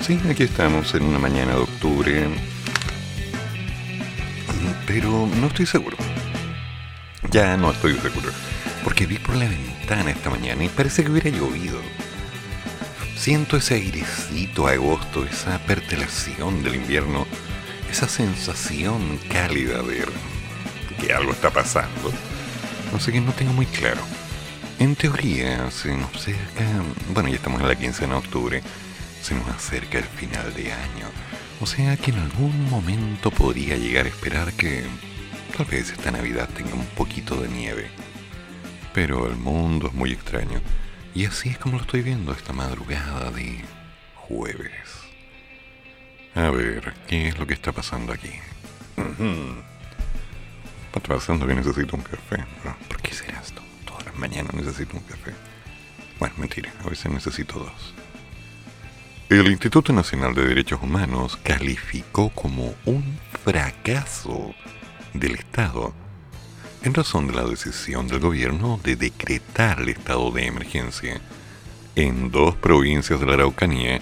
Sí, aquí estamos en una mañana de octubre. Pero no estoy seguro. Ya no estoy seguro. Porque vi por la ventana esta mañana y parece que hubiera llovido. Siento ese airecito a agosto, esa pertelación del invierno, esa sensación cálida de que algo está pasando. Sé que no tengo muy claro. En teoría, se nos acerca, bueno, ya estamos en la quincena de octubre, se nos acerca el final de año. O sea que en algún momento podría llegar a esperar que tal vez esta Navidad tenga un poquito de nieve. Pero el mundo es muy extraño. Y así es como lo estoy viendo esta madrugada de jueves. A ver, ¿qué es lo que está pasando aquí? Está pasando que necesito un café. ¿Por qué será esto? Todas las mañanas necesito un café. Bueno, mentira, a veces necesito dos. El Instituto Nacional de Derechos Humanos calificó como un fracaso del Estado en razón de la decisión del gobierno de decretar el estado de emergencia en dos provincias de la Araucanía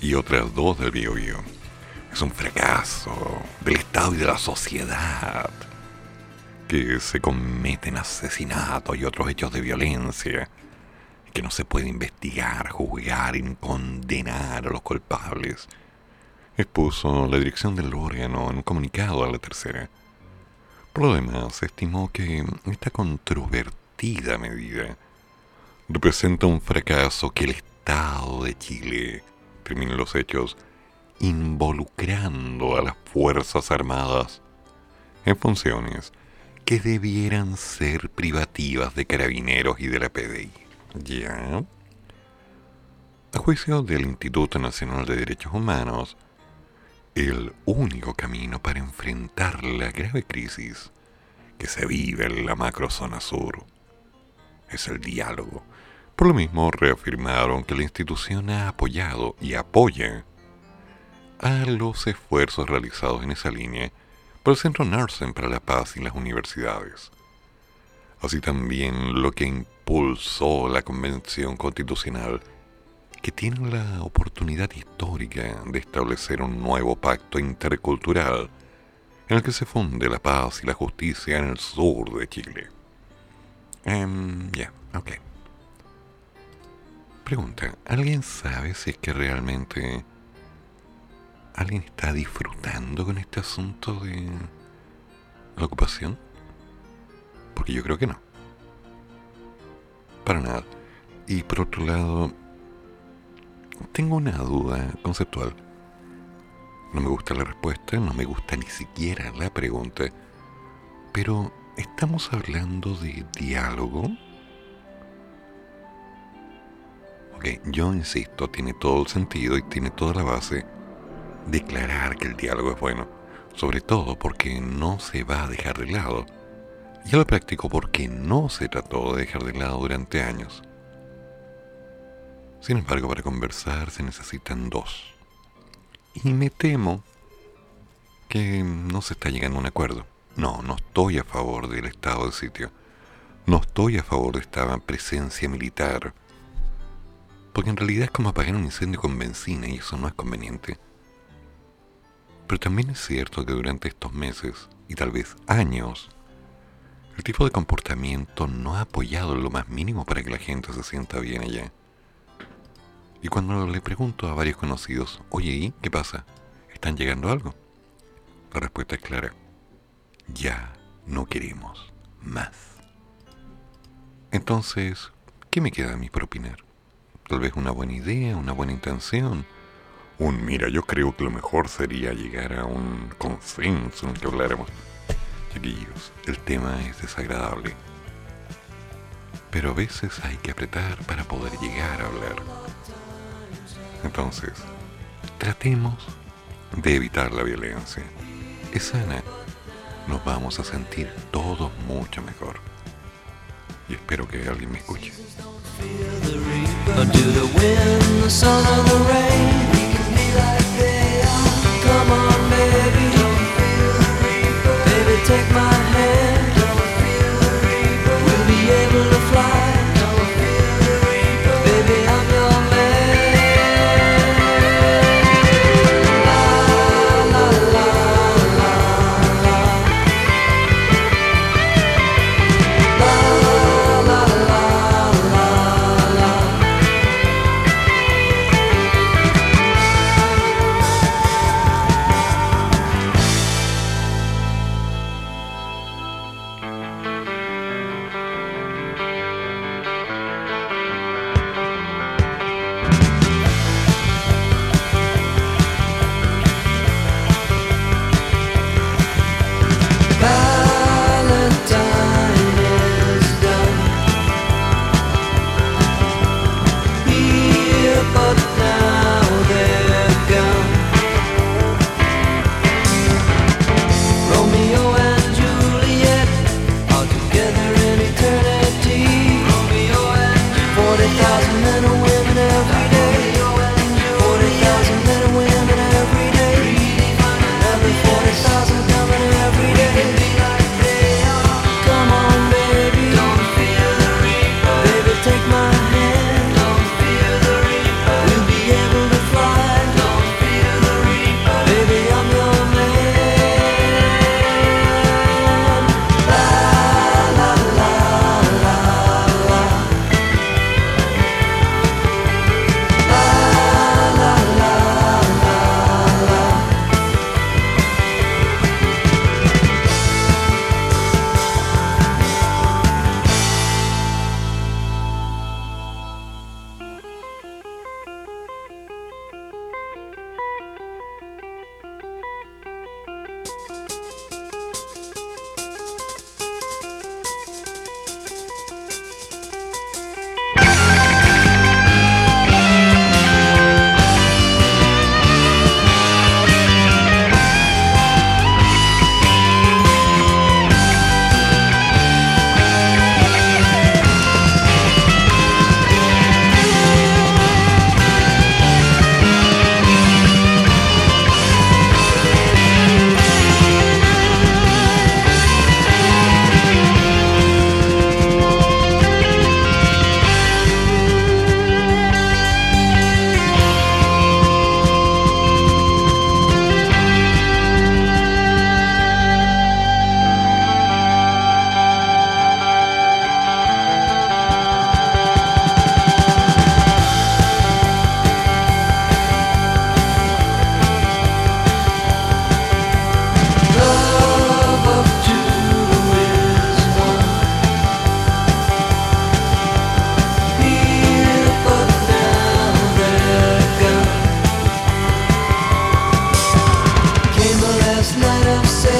y otras dos del Biobío. Es un fracaso del Estado y de la sociedad que se cometen asesinatos y otros hechos de violencia, que no se puede investigar, juzgar y condenar a los culpables, expuso la dirección del órgano en un comunicado a la tercera. Por lo demás, estimó que esta controvertida medida representa un fracaso que el Estado de Chile termine los hechos involucrando a las Fuerzas Armadas en funciones que debieran ser privativas de carabineros y de la PDI. ¿Ya? A juicio del Instituto Nacional de Derechos Humanos, el único camino para enfrentar la grave crisis que se vive en la macrozona sur es el diálogo. Por lo mismo, reafirmaron que la institución ha apoyado y apoya a los esfuerzos realizados en esa línea por el Centro Narsen para la Paz y las universidades. Así también lo que impulsó la Convención Constitucional que tienen la oportunidad histórica de establecer un nuevo pacto intercultural en el que se funde la paz y la justicia en el sur de Chile. Um, ya, ok. Pregunta, ¿alguien sabe si es que realmente alguien está disfrutando con este asunto de la ocupación? Porque yo creo que no. Para nada. Y por otro lado, tengo una duda conceptual. No me gusta la respuesta, no me gusta ni siquiera la pregunta. Pero, ¿estamos hablando de diálogo? Ok, yo insisto, tiene todo el sentido y tiene toda la base declarar que el diálogo es bueno, sobre todo porque no se va a dejar de lado. Y a lo práctico porque no se trató de dejar de lado durante años. Sin embargo, para conversar se necesitan dos. Y me temo que no se está llegando a un acuerdo. No, no estoy a favor del estado de sitio. No estoy a favor de esta presencia militar. Porque en realidad es como apagar un incendio con benzina y eso no es conveniente. Pero también es cierto que durante estos meses, y tal vez años, el tipo de comportamiento no ha apoyado lo más mínimo para que la gente se sienta bien allá. Y cuando le pregunto a varios conocidos, oye, ¿y qué pasa? ¿Están llegando algo? La respuesta es clara. Ya no queremos más. Entonces, ¿qué me queda a mí por opinar? Tal vez una buena idea, una buena intención. Un mira, yo creo que lo mejor sería llegar a un consenso en que habláramos. Chiquillos, el tema es desagradable. Pero a veces hay que apretar para poder llegar a hablar. Entonces, tratemos de evitar la violencia. Es sana. Nos vamos a sentir todos mucho mejor. Y espero que alguien me escuche. Take my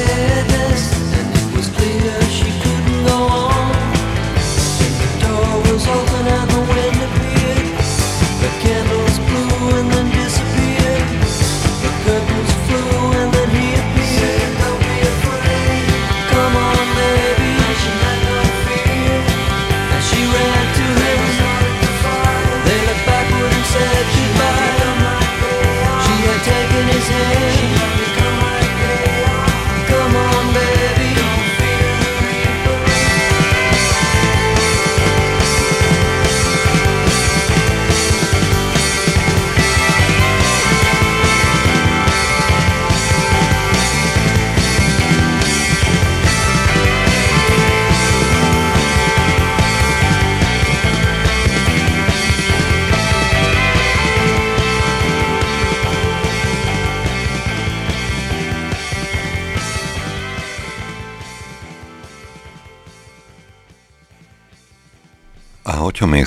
Yeah.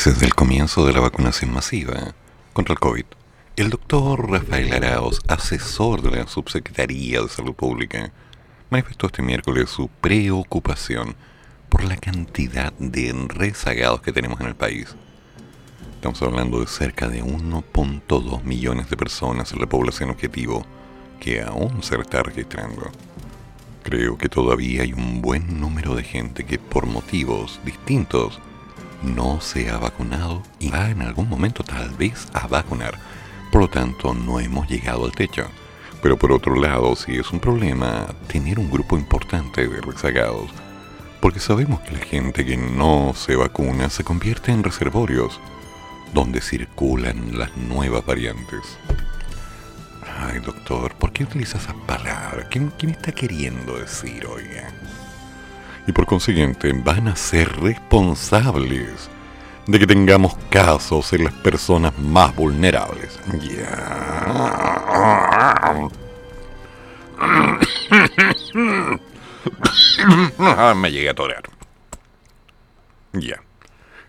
Meses del comienzo de la vacunación masiva contra el COVID, el doctor Rafael Araos, asesor de la Subsecretaría de Salud Pública, manifestó este miércoles su preocupación por la cantidad de rezagados que tenemos en el país. Estamos hablando de cerca de 1.2 millones de personas en la población objetivo que aún se está registrando. Creo que todavía hay un buen número de gente que por motivos distintos no se ha vacunado y va en algún momento tal vez a vacunar. Por lo tanto, no hemos llegado al techo. Pero por otro lado, sí es un problema tener un grupo importante de rezagados, porque sabemos que la gente que no se vacuna se convierte en reservorios, donde circulan las nuevas variantes. Ay, doctor, ¿por qué utiliza esas palabras? ¿Qué, está queriendo decir, oiga? Y por consiguiente, van a ser responsables de que tengamos casos en las personas más vulnerables. Ya. Ah, Me llegué a torear. Ya.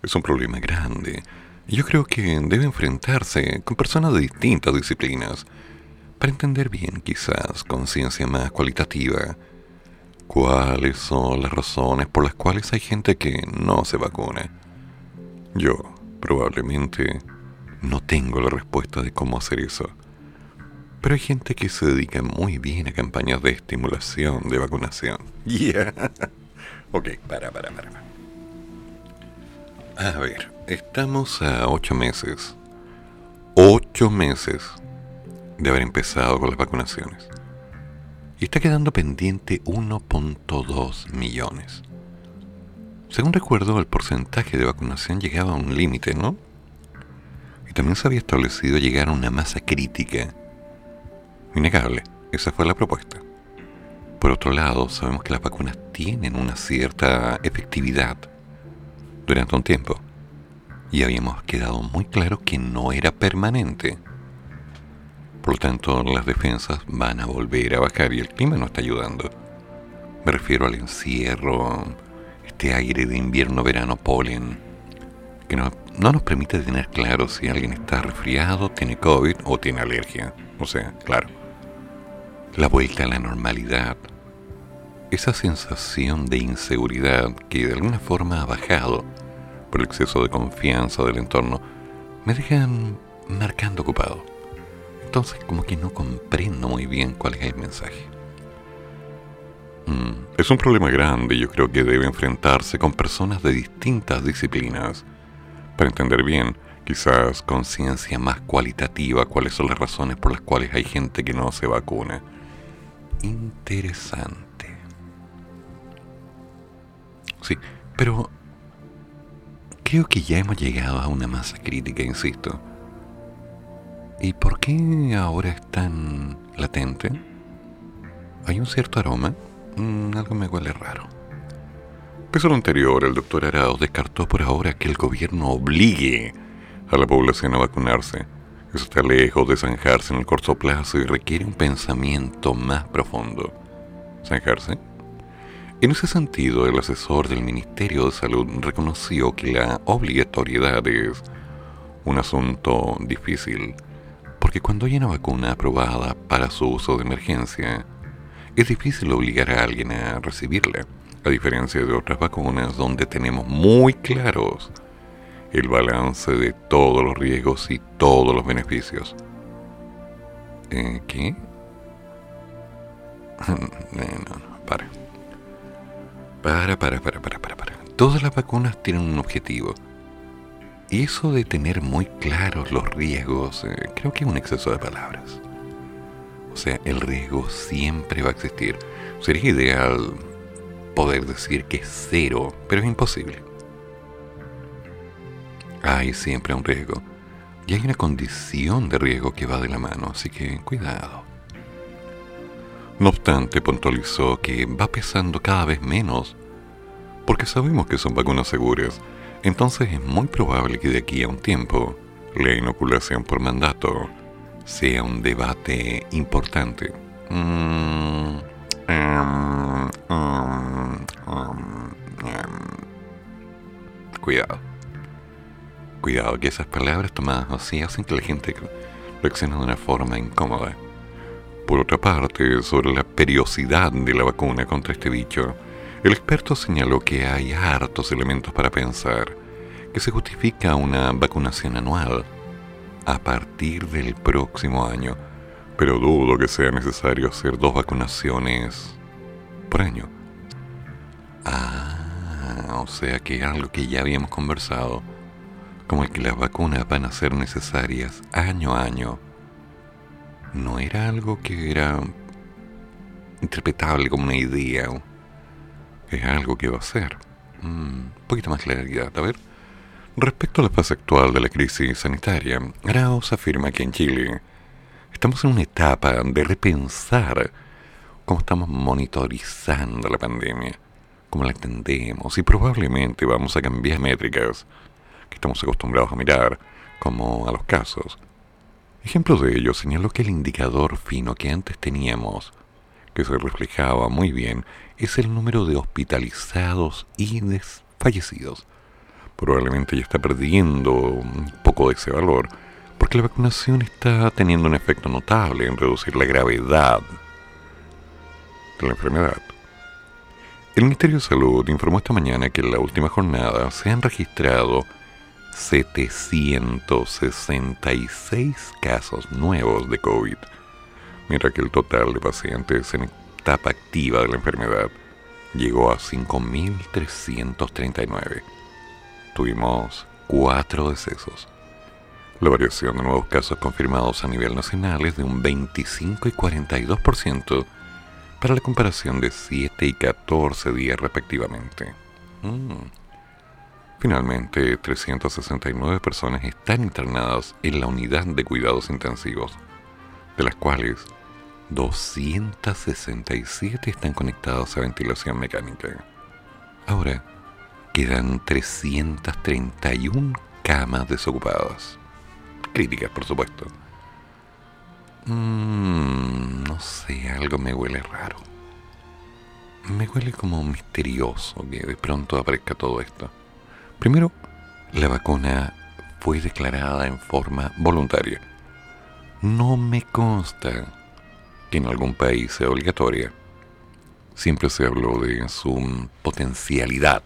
Es un problema grande. Yo creo que debe enfrentarse con personas de distintas disciplinas para entender bien, quizás, con ciencia más cualitativa, cuáles son las razones por las cuales hay gente que no se vacuna. Yo, probablemente, no tengo la respuesta de cómo hacer eso. Pero hay gente que se dedica muy bien a campañas de estimulación de vacunación. Yeah. ok, para, para, para. A ver, estamos a ocho meses. Ocho meses de haber empezado con las vacunaciones. Y está quedando pendiente 1.2 millones. Según recuerdo, el porcentaje de vacunación llegaba a un límite, ¿no? Y también se había establecido llegar a una masa crítica. Innegable, esa fue la propuesta. Por otro lado, sabemos que las vacunas tienen una cierta efectividad durante un tiempo. Y habíamos quedado muy claro que no era permanente. Por lo tanto, las defensas van a volver a bajar y el clima no está ayudando. Me refiero al encierro, este aire de invierno-verano polen, que no, no nos permite tener claro si alguien está resfriado, tiene COVID o tiene alergia. O sea, claro. La vuelta a la normalidad. Esa sensación de inseguridad que de alguna forma ha bajado por el exceso de confianza del entorno, me dejan marcando ocupado. Entonces como que no comprendo muy bien cuál es el mensaje. Mm, es un problema grande y yo creo que debe enfrentarse con personas de distintas disciplinas para entender bien, quizás con ciencia más cualitativa, cuáles son las razones por las cuales hay gente que no se vacuna. Interesante. Sí, pero creo que ya hemos llegado a una masa crítica, insisto. ¿Y por qué ahora es tan latente? ¿Hay un cierto aroma? Mm, algo me huele raro. Pese a lo anterior, el doctor Arauz descartó por ahora que el gobierno obligue a la población a vacunarse. Eso está lejos de zanjarse en el corto plazo y requiere un pensamiento más profundo. ¿Zanjarse? En ese sentido, el asesor del Ministerio de Salud reconoció que la obligatoriedad es un asunto difícil, porque cuando hay una vacuna aprobada para su uso de emergencia, es difícil obligar a alguien a recibirla, a diferencia de otras vacunas donde tenemos muy claros el balance de todos los riesgos y todos los beneficios. Eh, ¿Qué? Eh, no, no, para. Para, para, para, para, para, para. Todas las vacunas tienen un objetivo. Y eso de tener muy claros los riesgos, eh, creo que es un exceso de palabras. O sea, el riesgo siempre va a existir. Sería ideal poder decir que es cero, pero es imposible. Hay siempre un riesgo. Y hay una condición de riesgo que va de la mano, así que cuidado. No obstante, puntualizó que va pesando cada vez menos, porque sabemos que son vacunas seguras, entonces es muy probable que de aquí a un tiempo la inoculación por mandato sea un debate importante. Cuidado. Cuidado que esas palabras tomadas así hacen que la gente reaccione de una forma incómoda. Por otra parte, sobre la periodicidad de la vacuna contra este bicho, el experto señaló que hay hartos elementos para pensar que se justifica una vacunación anual a partir del próximo año, pero dudo que sea necesario hacer dos vacunaciones por año. Ah, o sea que algo que ya habíamos conversado, como el que las vacunas van a ser necesarias año a año, no era algo que era interpretable como una idea, es algo que va a ser. Mm, un poquito más claridad, a ver. Respecto a la fase actual de la crisis sanitaria, Arauz afirma que en Chile estamos en una etapa de repensar cómo estamos monitorizando la pandemia, cómo la entendemos y probablemente vamos a cambiar métricas que estamos acostumbrados a mirar, como a los casos. Ejemplo de ello señaló que el indicador fino que antes teníamos, que se reflejaba muy bien, es el número de hospitalizados y fallecidos. Probablemente ya está perdiendo un poco de ese valor, porque la vacunación está teniendo un efecto notable en reducir la gravedad de la enfermedad. El Ministerio de Salud informó esta mañana que en la última jornada se han registrado 766 casos nuevos de COVID, mientras que el total de pacientes en etapa activa de la enfermedad llegó a 5.339. Tuvimos cuatro decesos. La variación de nuevos casos confirmados a nivel nacional es de un 25 y 42% para la comparación de 7 y 14 días respectivamente. Mm. Finalmente, 369 personas están internadas en la unidad de cuidados intensivos, de las cuales 267 están conectados a ventilación mecánica. Ahora, quedan 331 camas desocupadas. Críticas, por supuesto. Mm, no sé, algo me huele raro. Me huele como misterioso que de pronto aparezca todo esto. Primero, la vacuna fue declarada en forma voluntaria. No me consta que en algún país sea obligatoria. Siempre se habló de su potencialidad,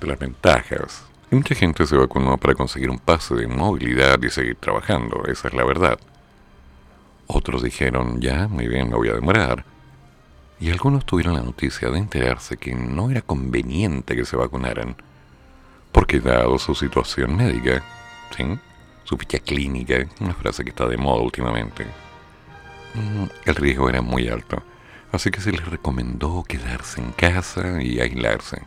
de las ventajas. Mucha gente se vacunó para conseguir un pase de movilidad y seguir trabajando, esa es la verdad. Otros dijeron, ya, muy bien, me voy a demorar. Y algunos tuvieron la noticia de enterarse que no era conveniente que se vacunaran, porque dado su situación médica, ¿sí? su ficha clínica, una frase que está de moda últimamente, el riesgo era muy alto. Así que se les recomendó quedarse en casa y aislarse,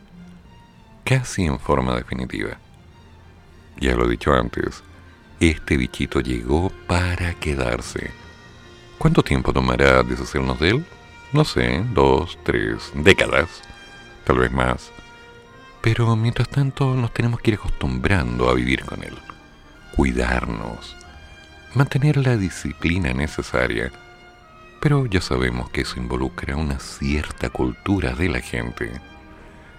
casi en forma definitiva. Ya lo he dicho antes, este bichito llegó para quedarse ¿Cuánto tiempo tomará deshacernos de él? No sé, dos, tres décadas, tal vez más. Pero mientras tanto nos tenemos que ir acostumbrando a vivir con él, cuidarnos, mantener la disciplina necesaria. Pero ya sabemos que eso involucra una cierta cultura de la gente.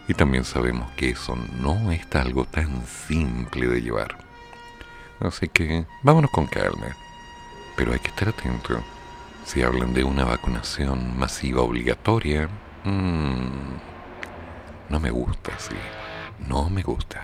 Y también sabemos que eso no es algo tan simple de llevar. Así que vámonos con calma. Pero hay que estar atento si hablan de una vacunación masiva obligatoria, mmm, no me gusta, sí. No me gusta.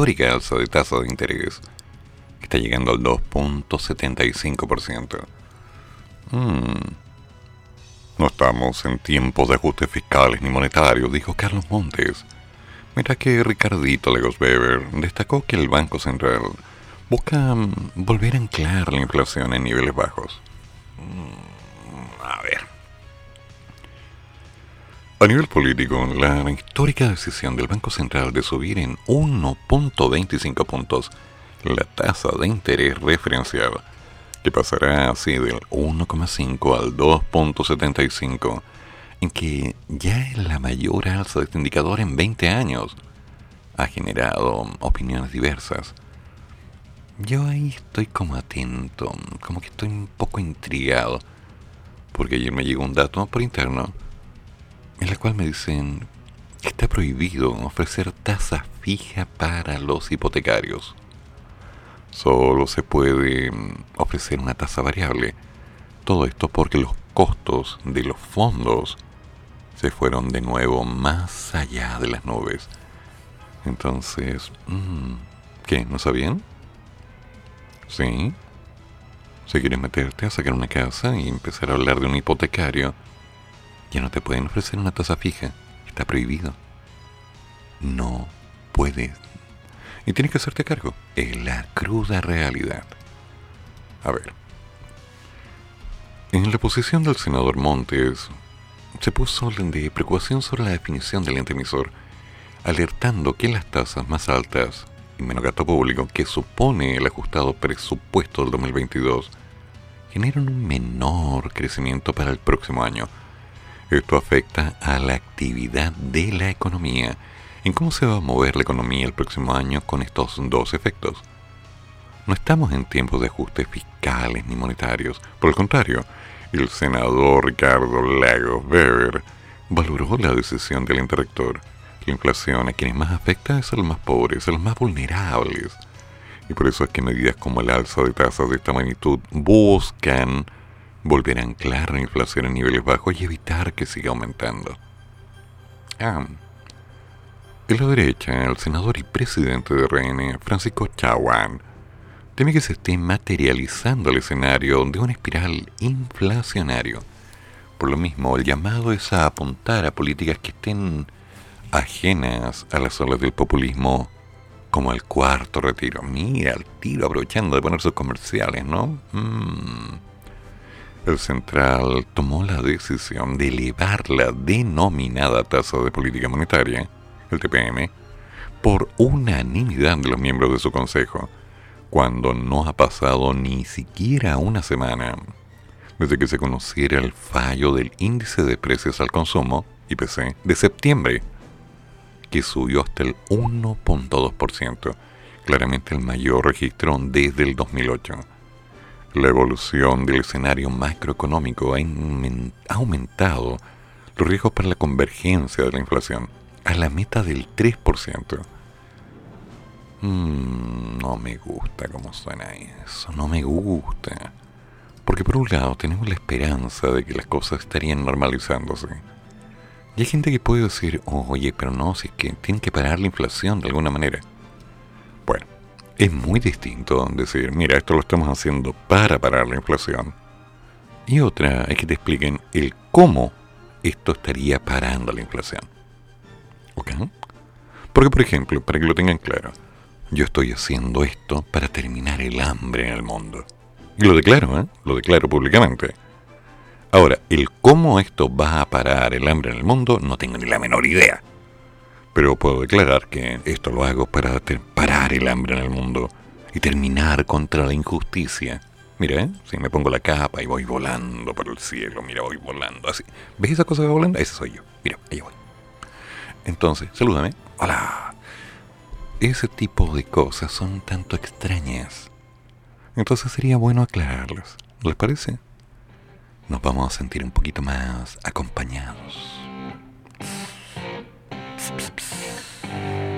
Histórica alza de tasa de interés está llegando al 2.75%. Mm. No estamos en tiempos de ajustes fiscales ni monetarios, dijo Carlos Montes. Mira que Ricardito Legos Weber destacó que el Banco Central busca mm, volver a anclar la inflación en niveles bajos. Mm, A ver. A nivel político, la histórica decisión del Banco Central de subir en 1.25 puntos la tasa de interés referencial, que pasará así del 1,5 al 2.75, en que ya es la mayor alza de este indicador en 20 años, ha generado opiniones diversas. Yo ahí estoy como atento, como que estoy un poco intrigado, porque ayer me llegó un dato por interno en la cual me dicen está prohibido ofrecer tasa fija para los hipotecarios. Solo se puede mm, ofrecer una tasa variable. Todo esto porque los costos de los fondos se fueron de nuevo más allá de las nubes. Entonces, mm, ¿qué? ¿No sabían? ¿Sí? Si quieres meterte a sacar una casa y empezar a hablar de un hipotecario, ya no te pueden ofrecer una tasa fija. Prohibido. No puedes. Y tienes que hacerte cargo. Es la cruda realidad. A ver. En la posición del senador Montes se puso orden de preocupación sobre la definición del ente emisor, alertando que las tasas más altas y menos gasto público que supone el ajustado presupuesto del 2022 generan un menor crecimiento para el próximo año. Esto afecta a la actividad de la economía. ¿En cómo se va a mover la economía el próximo año con estos dos efectos? No estamos en tiempos de ajustes fiscales ni monetarios. Por el contrario, el senador Ricardo Lagos Weber valoró la decisión del interrector. La inflación a quienes más afecta es a los más pobres, a los más vulnerables. Y por eso es que medidas como el alza de tasas de esta magnitud buscan volver a anclar la inflación en niveles bajos y evitar que siga aumentando. Ah. En la derecha, el senador y presidente de RN, Francisco Chaguán, teme que se esté materializando el escenario de una espiral inflacionario. Por lo mismo, el llamado es a apuntar a políticas que estén ajenas a las olas del populismo, como el cuarto retiro. Mira, el tiro aprovechando de poner sus comerciales, ¿no? Mm. El central tomó la decisión de elevar la denominada tasa de política monetaria, el TPM, por unanimidad de los miembros de su consejo, cuando no ha pasado ni siquiera una semana desde que se conociera el fallo del índice de precios al consumo, IPC, de septiembre, que subió hasta el 1.2%, claramente el mayor registro desde el 2008. La evolución del escenario macroeconómico ha, aumentado los riesgos para la convergencia de la inflación a la meta del 3%. Mm, no me gusta cómo suena eso, no me gusta. Porque por un lado tenemos la esperanza de que las cosas estarían normalizándose. Y hay gente que puede decir, oye, pero no, si es que tienen que parar la inflación de alguna manera. Es muy distinto decir, mira, esto lo estamos haciendo para parar la inflación. Y otra es que te expliquen el cómo esto estaría parando la inflación. ¿Ok? Porque, por ejemplo, para que lo tengan claro, yo estoy haciendo esto para terminar el hambre en el mundo. Y lo declaro, ¿eh? Lo declaro públicamente. Ahora, el cómo esto va a parar el hambre en el mundo, no tengo ni la menor idea. Pero puedo declarar que esto lo hago para parar el hambre en el mundo y terminar contra la injusticia. Mira, ¿eh? si me pongo la capa y voy volando por el cielo, mira, voy volando así. ¿Ves esa cosa que va volando? Ese soy yo. Mira, ahí voy. Entonces, salúdame. Hola. Ese tipo de cosas son tanto extrañas. Entonces sería bueno aclararlas. ¿Les parece? Nos vamos a sentir un poquito más acompañados. ピピピピピ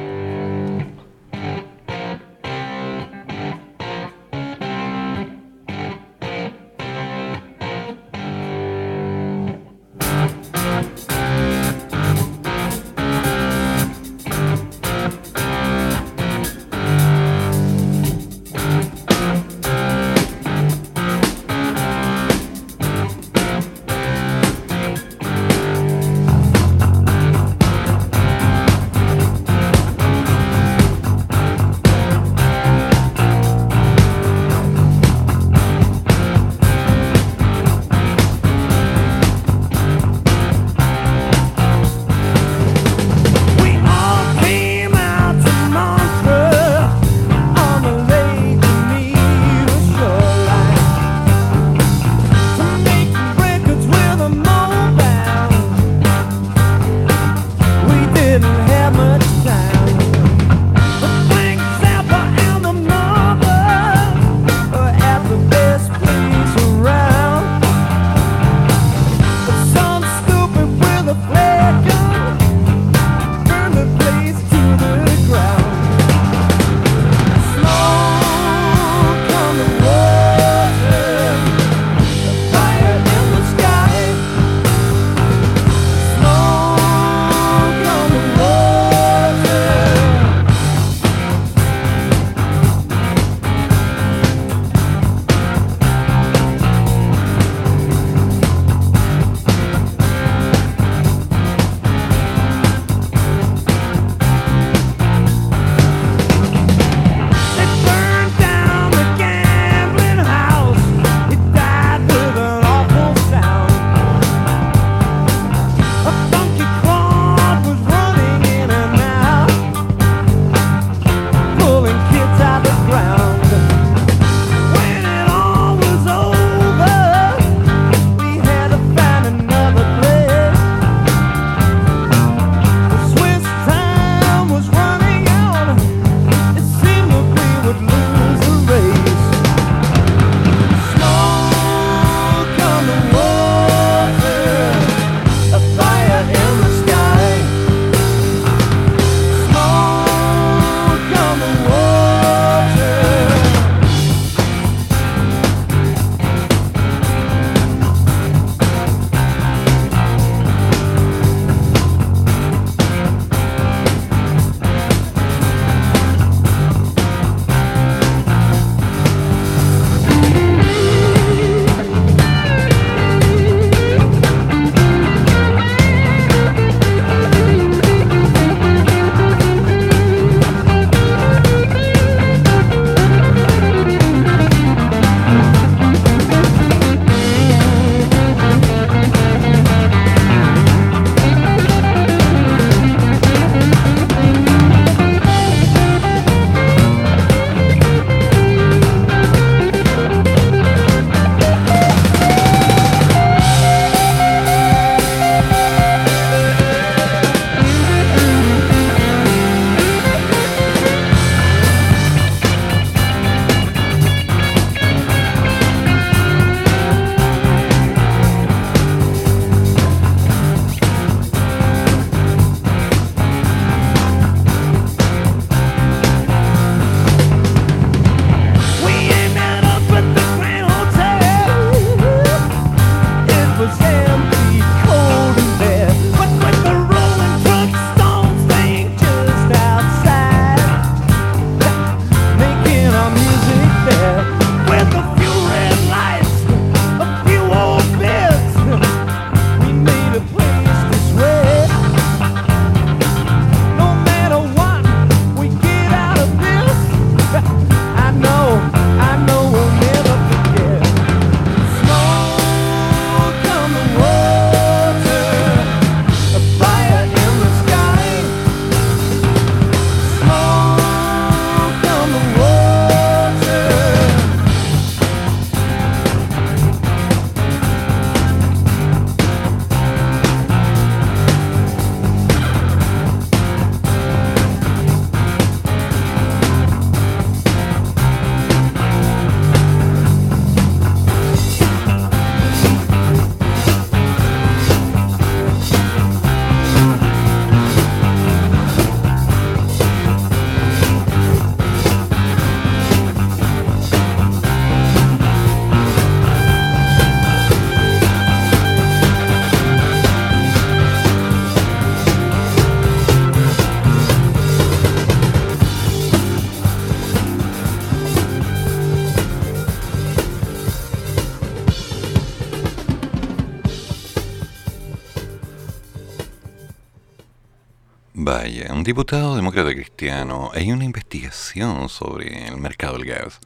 diputado demócrata cristiano, hay una investigación sobre el mercado del gas.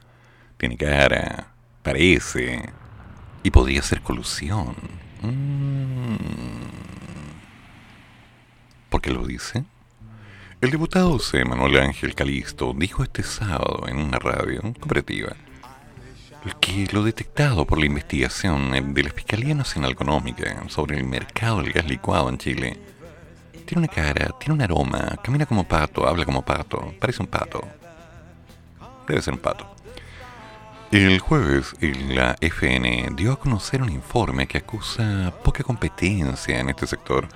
Tiene cara, parece, y podría ser colusión. Mm. ¿Por qué lo dice? El diputado C. Manuel Ángel Calisto dijo este sábado en una radio cooperativa que lo detectado por la investigación de la Fiscalía Nacional Económica sobre el mercado del gas licuado en Chile tiene una cara, tiene un aroma, camina como pato, habla como pato, parece un pato. Debe ser un pato. El jueves, la FN dio a conocer un informe que acusa poca competencia en este sector.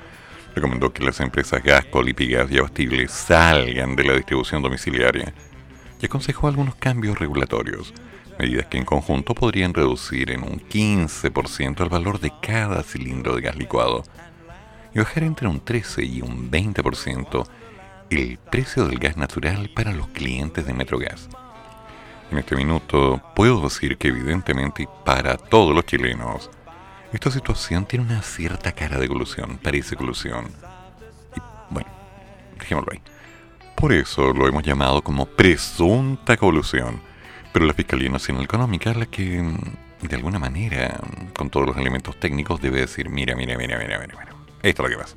Recomendó que las empresas Gasco, Lipigas y Abastible salgan de la distribución domiciliaria y aconsejó algunos cambios regulatorios, medidas que en conjunto podrían reducir en un 15% el valor de cada cilindro de gas licuado y bajar entre un 13 y un 20% el precio del gas natural para los clientes de Metrogas. En este minuto puedo decir que evidentemente para todos los chilenos esta situación tiene una cierta cara de colusión, parece colusión. Y bueno, dejémoslo ahí. Por eso lo hemos llamado como presunta colusión. Pero la Fiscalía Nacional Económica es la que, de alguna manera, con todos los elementos técnicos, debe decir, mira, mira, mira, mira, mira, mira. Esto es lo que pasa.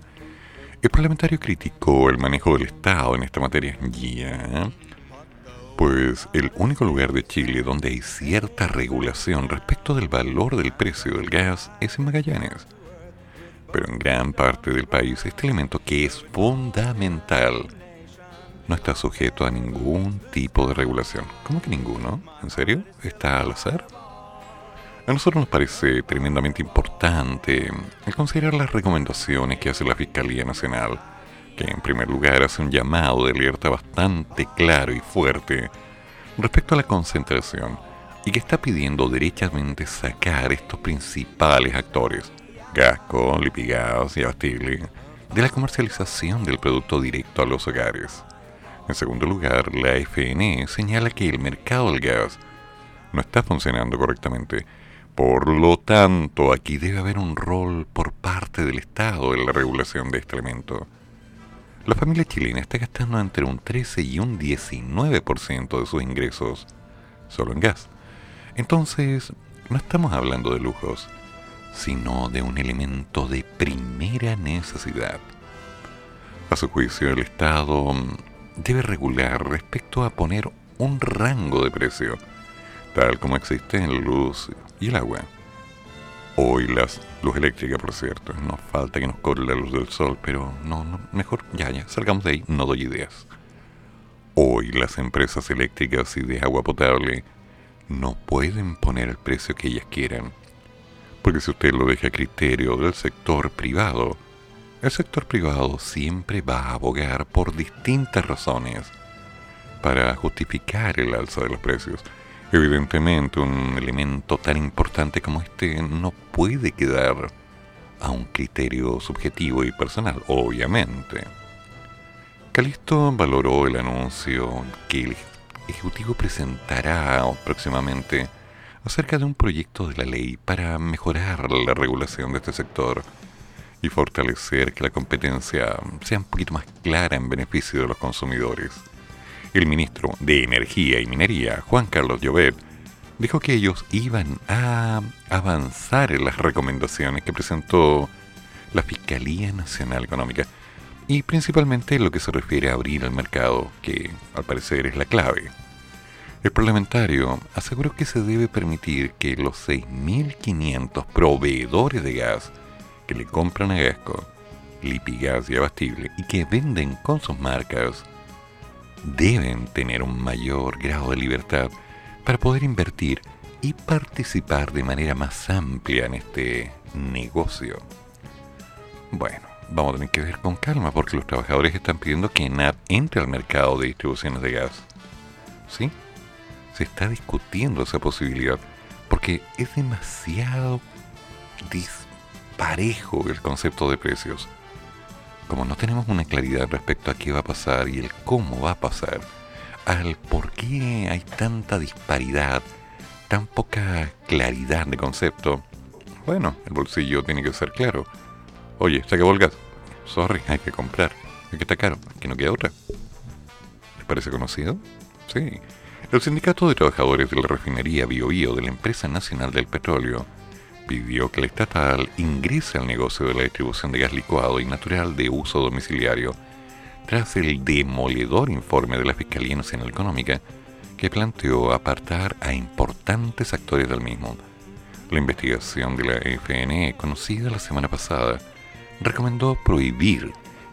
El parlamentario criticó el manejo del Estado en esta materia. Ya. Pues el único lugar de Chile donde hay cierta regulación respecto del valor del precio del gas es en Magallanes. Pero en gran parte del país este elemento que es fundamental no está sujeto a ningún tipo de regulación. ¿Cómo que ninguno? ¿En serio? ¿Está al azar? A nosotros nos parece tremendamente importante el considerar las recomendaciones que hace la Fiscalía Nacional, que en primer lugar hace un llamado de alerta bastante claro y fuerte respecto a la concentración y que está pidiendo derechamente sacar estos principales actores, Gasco, Lipigas y Abastible, de la comercialización del producto directo a los hogares. En segundo lugar, la FNE señala que el mercado del gas no está funcionando correctamente por lo tanto, aquí debe haber un rol por parte del Estado en la regulación de este elemento. La familia chilena está gastando entre un 13 y un 19% de sus ingresos solo en gas. Entonces, no estamos hablando de lujos, sino de un elemento de primera necesidad. A su juicio, el Estado debe regular respecto a poner un rango de precio, tal como existe en luz y el agua. Hoy las luz eléctrica, por cierto. Nos falta que nos corre la luz del sol, pero no, no, mejor ya, ya, salgamos de ahí, no doy ideas. Hoy las empresas eléctricas y de agua potable no pueden poner el precio que ellas quieran. Porque si usted lo deja a criterio del sector privado, el sector privado siempre va a abogar por distintas razones para justificar el alza de los precios. Evidentemente, un elemento tan importante como este no puede quedar a un criterio subjetivo y personal, obviamente. Calisto valoró el anuncio que el Ejecutivo presentará próximamente acerca de un proyecto de la ley para mejorar la regulación de este sector y fortalecer que la competencia sea un poquito más clara en beneficio de los consumidores el ministro de Energía y Minería, Juan Carlos Llobet, dijo que ellos iban a avanzar en las recomendaciones que presentó la Fiscalía Nacional Económica y principalmente en lo que se refiere a abrir el mercado, que al parecer es la clave. El parlamentario aseguró que se debe permitir que los 6.500 proveedores de gas que le compran a Gasco, Lipigas y Abastible y que venden con sus marcas deben tener un mayor grado de libertad para poder invertir y participar de manera más amplia en este negocio. Bueno, vamos a tener que ver con calma porque los trabajadores están pidiendo que NAP entre al mercado de distribuciones de gas. ¿Sí? Se está discutiendo esa posibilidad porque es demasiado disparejo el concepto de precios como no tenemos una claridad respecto a qué va a pasar y el cómo va a pasar, al por qué hay tanta disparidad, tan poca claridad de concepto, bueno, el bolsillo tiene que ser claro. Oye, se acabó el gas. Sorry, hay que comprar. Es que está caro, que no queda otra. ¿Les parece conocido? Sí. El Sindicato de Trabajadores de la Refinería Biobío de la Empresa Nacional del Petróleo pidió que el estatal ingrese al negocio de la distribución de gas licuado y natural de uso domiciliario tras el demoledor informe de la Fiscalía Nacional Económica que planteó apartar a importantes actores del mismo. La investigación de la FNE, conocida la semana pasada, recomendó prohibir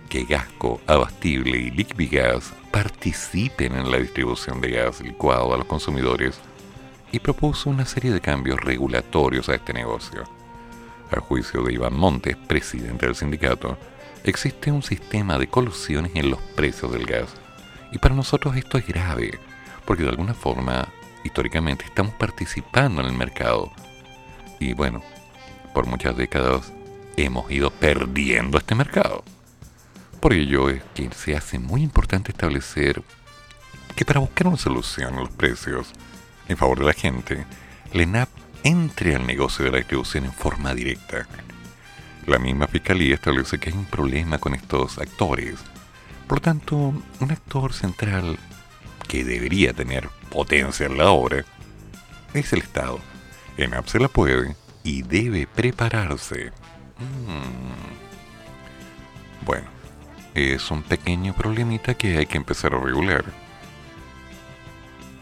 que Gasco, Abastible y Liquigas participen en la distribución de gas licuado a los consumidores y propuso una serie de cambios regulatorios a este negocio. A juicio de Iván Montes, presidente del sindicato, existe un sistema de colusiones en los precios del gas. Y para nosotros esto es grave, porque de alguna forma, históricamente, estamos participando en el mercado. Y bueno, por muchas décadas hemos ido perdiendo este mercado. Por ello es que se hace muy importante establecer que para buscar una solución a los precios en favor de la gente, la ENAP entre al negocio de la distribución en forma directa. La misma fiscalía establece que hay un problema con estos actores. Por lo tanto, un actor central que debería tener potencia en la obra es el Estado. ENAP se la puede y debe prepararse. Mm. Bueno, es un pequeño problemita que hay que empezar a regular.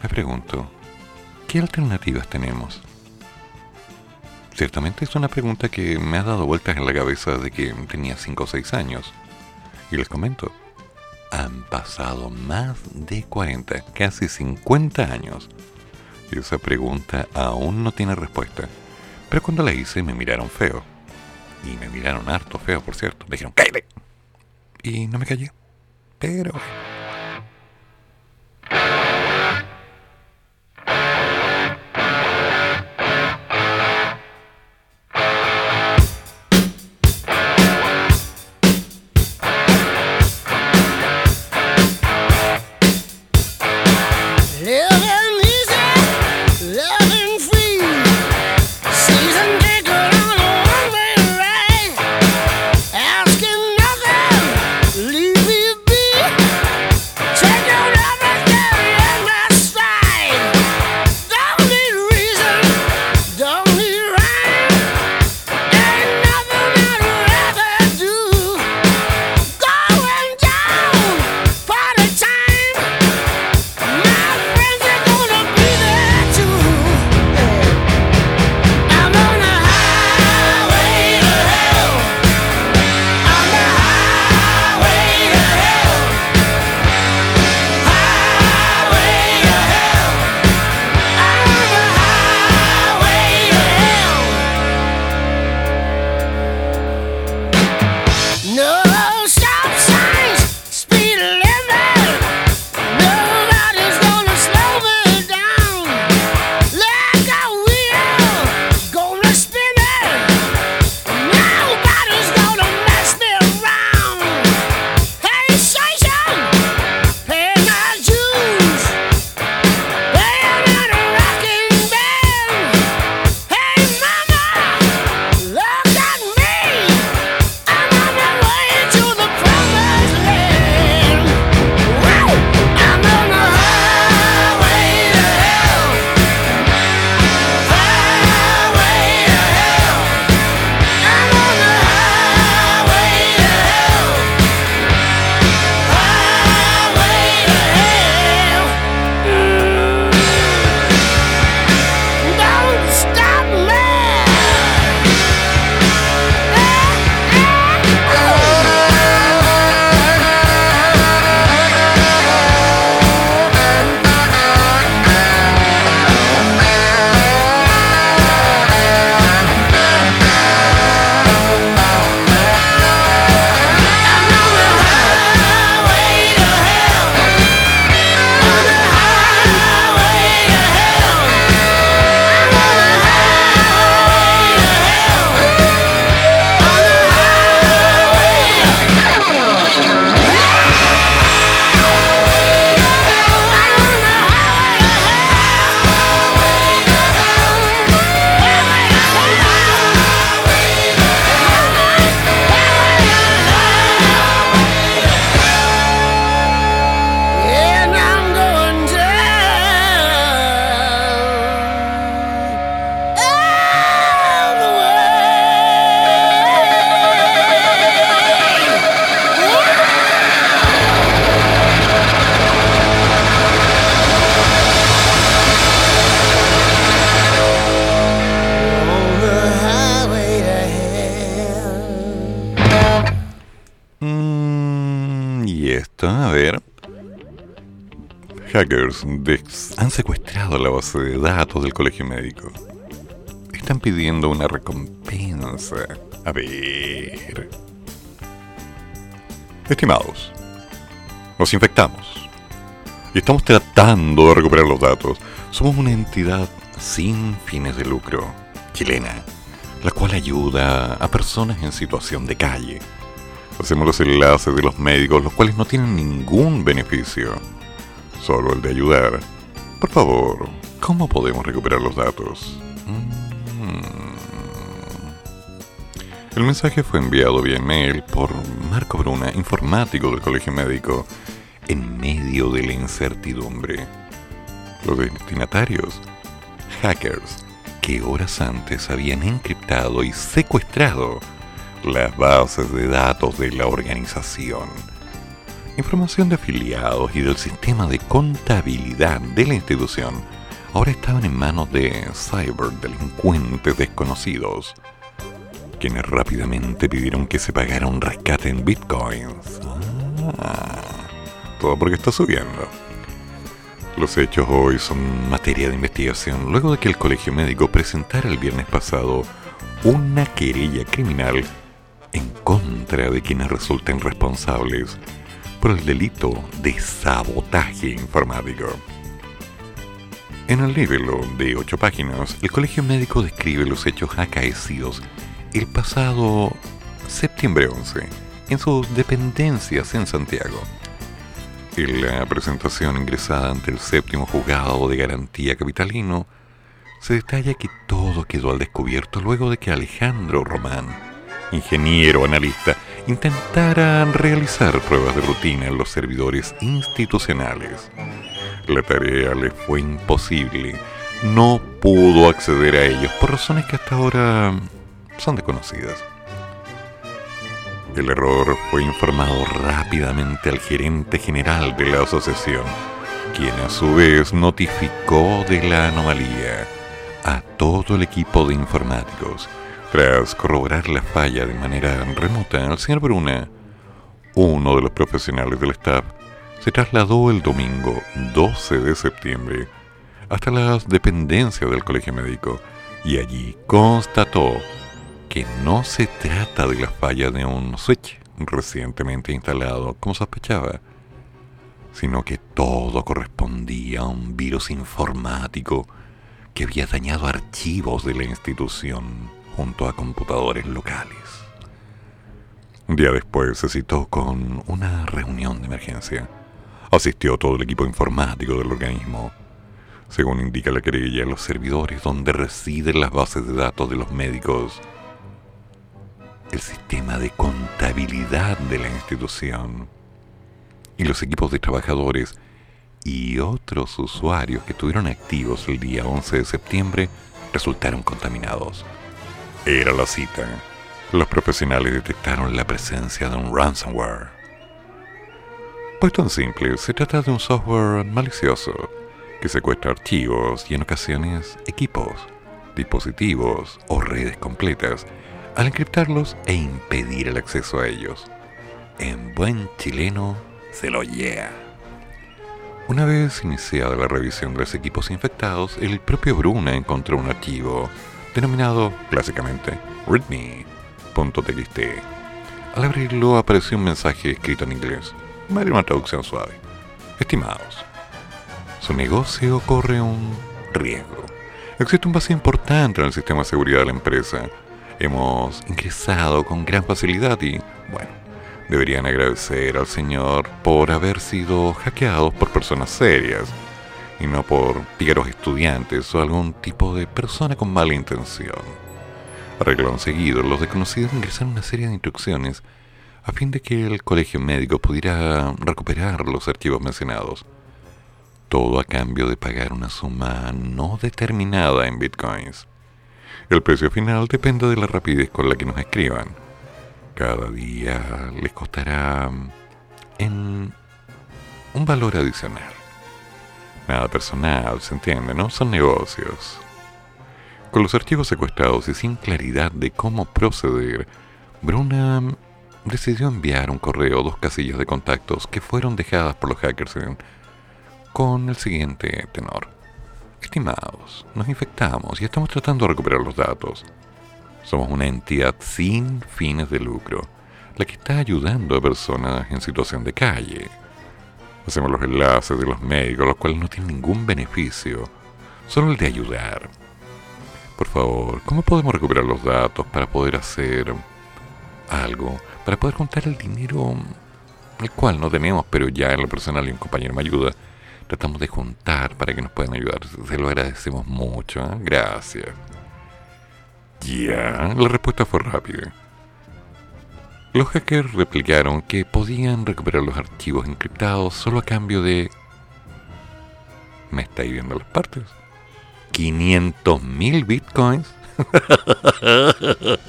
Me pregunto, ¿qué alternativas tenemos? Ciertamente es una pregunta que me ha dado vueltas en la cabeza de que tenía 5 o 6 años. Y les comento, han pasado más de 40, casi 50 años. Y esa pregunta aún no tiene respuesta. Pero cuando la hice me miraron feo. Y me miraron harto feo, por cierto. Me dijeron, ¡cállate! Y no me callé. Pero... hackers han secuestrado la base de datos del colegio médico. Están pidiendo una recompensa. A ver. Estimados, nos infectamos y estamos tratando de recuperar los datos. Somos una entidad sin fines de lucro, chilena, la cual ayuda a personas en situación de calle. Hacemos los enlaces de los médicos, los cuales no tienen ningún beneficio, solo el de ayudar. Por favor, ¿cómo podemos recuperar los datos? Mm. El mensaje fue enviado vía mail por Marco Bruna, informático del Colegio Médico, en medio de la incertidumbre. Los destinatarios, hackers, que horas antes habían encriptado y secuestrado las bases de datos de la organización. Información de afiliados y del sistema de contabilidad de la institución ahora estaban en manos de ciberdelincuentes desconocidos, quienes rápidamente pidieron que se pagara un rescate en bitcoins. Ah, todo porque está subiendo. Los hechos hoy son materia de investigación luego de que el colegio médico presentara el viernes pasado una querella criminal en contra de quienes resulten responsables por el delito de sabotaje informático. En el libro de ocho páginas, el colegio médico describe los hechos acaecidos el pasado septiembre 11 en sus dependencias en Santiago. En la presentación ingresada ante el séptimo juzgado de garantía capitalino, se detalla que todo quedó al descubierto luego de que Alejandro Román, ingeniero analista, intentara realizar pruebas de rutina en los servidores institucionales. La tarea le fue imposible. No pudo acceder a ellos por razones que hasta ahora son desconocidas. El error fue informado rápidamente al gerente general de la asociación, quien a su vez notificó de la anomalía a todo el equipo de informáticos. Tras corroborar la falla de manera remota, el señor Bruna, uno de los profesionales del staff, se trasladó el domingo 12 de septiembre hasta las dependencias del colegio médico y allí constató que no se trata de la falla de un switch recientemente instalado, como sospechaba, sino que todo correspondía a un virus informático que había dañado archivos de la institución junto a computadores locales. Un día después se citó con una reunión de emergencia. Asistió todo el equipo informático del organismo. Según indica la querella, los servidores donde residen las bases de datos de los médicos el sistema de contabilidad de la institución y los equipos de trabajadores y otros usuarios que estuvieron activos el día 11 de septiembre resultaron contaminados. Era la cita. Los profesionales detectaron la presencia de un ransomware. Pues tan simple, se trata de un software malicioso que secuestra archivos y en ocasiones equipos, dispositivos o redes completas al encriptarlos e impedir el acceso a ellos. En buen chileno se lo lleva. Una vez iniciada la revisión de los equipos infectados, el propio Bruna encontró un archivo denominado clásicamente readme.txt. Al abrirlo apareció un mensaje escrito en inglés, María una traducción suave. Estimados, su negocio corre un riesgo. Existe un vacío importante en el sistema de seguridad de la empresa hemos ingresado con gran facilidad y, bueno, deberían agradecer al Señor por haber sido hackeados por personas serias y no por pícaros estudiantes o algún tipo de persona con mala intención. Arreglón seguido, los desconocidos ingresaron una serie de instrucciones a fin de que el colegio médico pudiera recuperar los archivos mencionados. Todo a cambio de pagar una suma no determinada en bitcoins. El precio final depende de la rapidez con la que nos escriban. Cada día les costará en un valor adicional. Nada personal, se entiende, ¿no? Son negocios. Con los archivos secuestrados y sin claridad de cómo proceder, Bruna decidió enviar un correo a dos casillas de contactos que fueron dejadas por los hackers con el siguiente tenor. Estimados, nos infectamos y estamos tratando de recuperar los datos. Somos una entidad sin fines de lucro, la que está ayudando a personas en situación de calle. Hacemos los enlaces de los médicos, los cuales no tienen ningún beneficio, solo el de ayudar. Por favor, ¿cómo podemos recuperar los datos para poder hacer algo? Para poder juntar el dinero, el cual no tenemos, pero ya en lo personal y un compañero me ayuda. Tratamos de juntar para que nos puedan ayudar. Se lo agradecemos mucho. ¿eh? Gracias. Ya, la respuesta fue rápida. Los hackers replicaron que podían recuperar los archivos encriptados solo a cambio de... ¿Me estáis viendo las partes? 500 mil bitcoins.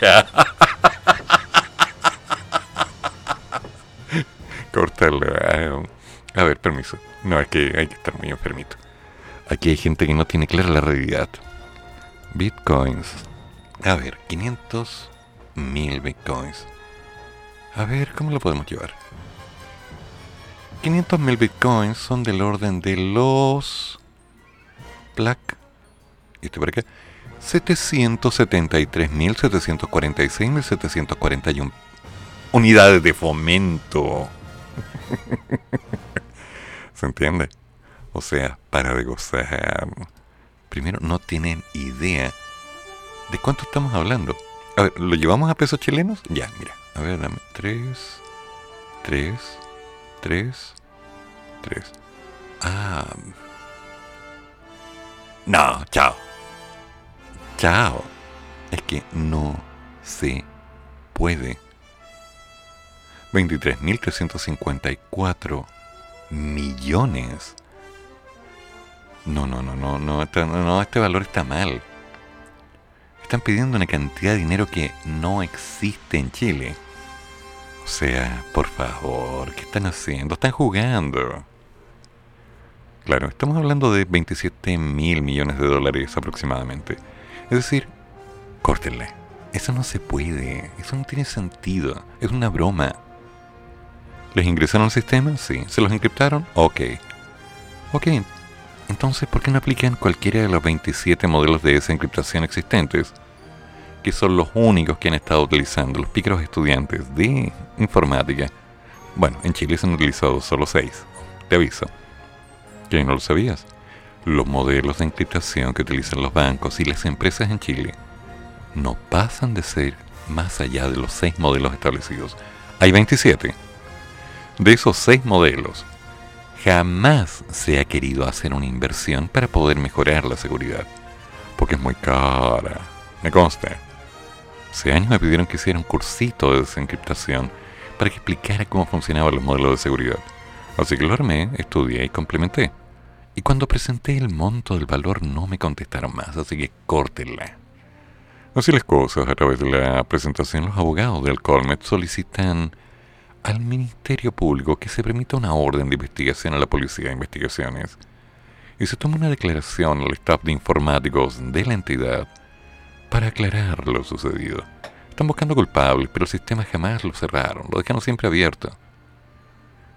Ya. Cortarlo. A ver, permiso. No, es que hay que estar muy enfermito. Aquí hay gente que no tiene clara la realidad. Bitcoins. A ver, 500 mil bitcoins. A ver, ¿cómo lo podemos llevar? 500 mil bitcoins son del orden de los... Black. ¿Y este por acá? 773.746.741 unidades de fomento. ¿Se entiende? O sea, para de gozar. Primero, no tienen idea de cuánto estamos hablando. A ver, ¿lo llevamos a pesos chilenos? Ya, mira. A ver, dame. 3, 3, 3, 3. Ah. No, chao. Chao. Es que no se puede. 23.354 millones. No, no, no, no, no, no, no, este valor está mal. Están pidiendo una cantidad de dinero que no existe en Chile. O sea, por favor, ¿qué están haciendo? Están jugando. Claro, estamos hablando de 27 mil millones de dólares aproximadamente. Es decir, córtenle. Eso no se puede. Eso no tiene sentido. Es una broma. ¿Les ingresaron al sistema? Sí. ¿Se los encriptaron? Ok. Ok. Entonces, ¿por qué no aplican cualquiera de los 27 modelos de esa encriptación existentes? Que son los únicos que han estado utilizando los pícaros estudiantes de informática. Bueno, en Chile se han utilizado solo 6. Te aviso. ¿Que no lo sabías? Los modelos de encriptación que utilizan los bancos y las empresas en Chile no pasan de ser más allá de los 6 modelos establecidos. Hay 27. De esos 6 modelos, jamás se ha querido hacer una inversión para poder mejorar la seguridad. Porque es muy cara. Me consta. Hace años me pidieron que hiciera un cursito de desencriptación para que explicara cómo funcionaban los modelos de seguridad. Así que lo armé, estudié y complementé. Y cuando presenté el monto del valor no me contestaron más, así que córtenla. Así las cosas, a través de la presentación los abogados del Colmet solicitan al Ministerio Público que se permita una orden de investigación a la Policía de Investigaciones y se toma una declaración al staff de informáticos de la entidad para aclarar lo sucedido. Están buscando culpables, pero el sistema jamás lo cerraron, lo dejaron siempre abierto.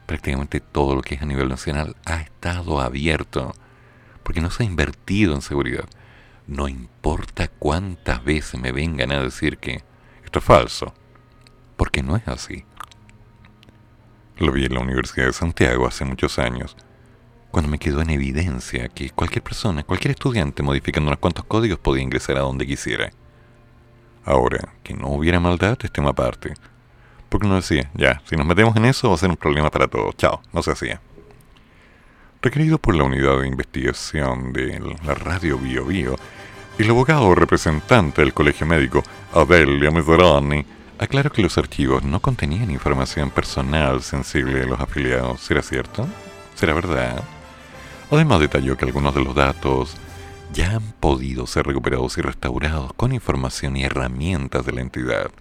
Prácticamente todo lo que es a nivel nacional ha estado abierto porque no se ha invertido en seguridad. No importa cuántas veces me vengan a decir que esto es falso, porque no es así. Lo vi en la Universidad de Santiago hace muchos años, cuando me quedó en evidencia que cualquier persona, cualquier estudiante modificando unos cuantos códigos podía ingresar a donde quisiera. Ahora, que no hubiera maldad es tema aparte. Porque uno decía, ya, si nos metemos en eso va a ser un problema para todos. Chao, no se hacía. Requerido por la unidad de investigación de la radio Bio Bio, el abogado representante del colegio médico, Adelia Mezzarani, aclaró que los archivos no contenían información personal sensible de los afiliados. ¿Será cierto? ¿Será verdad? Además detalló que algunos de los datos ya han podido ser recuperados y restaurados con información y herramientas de la entidad.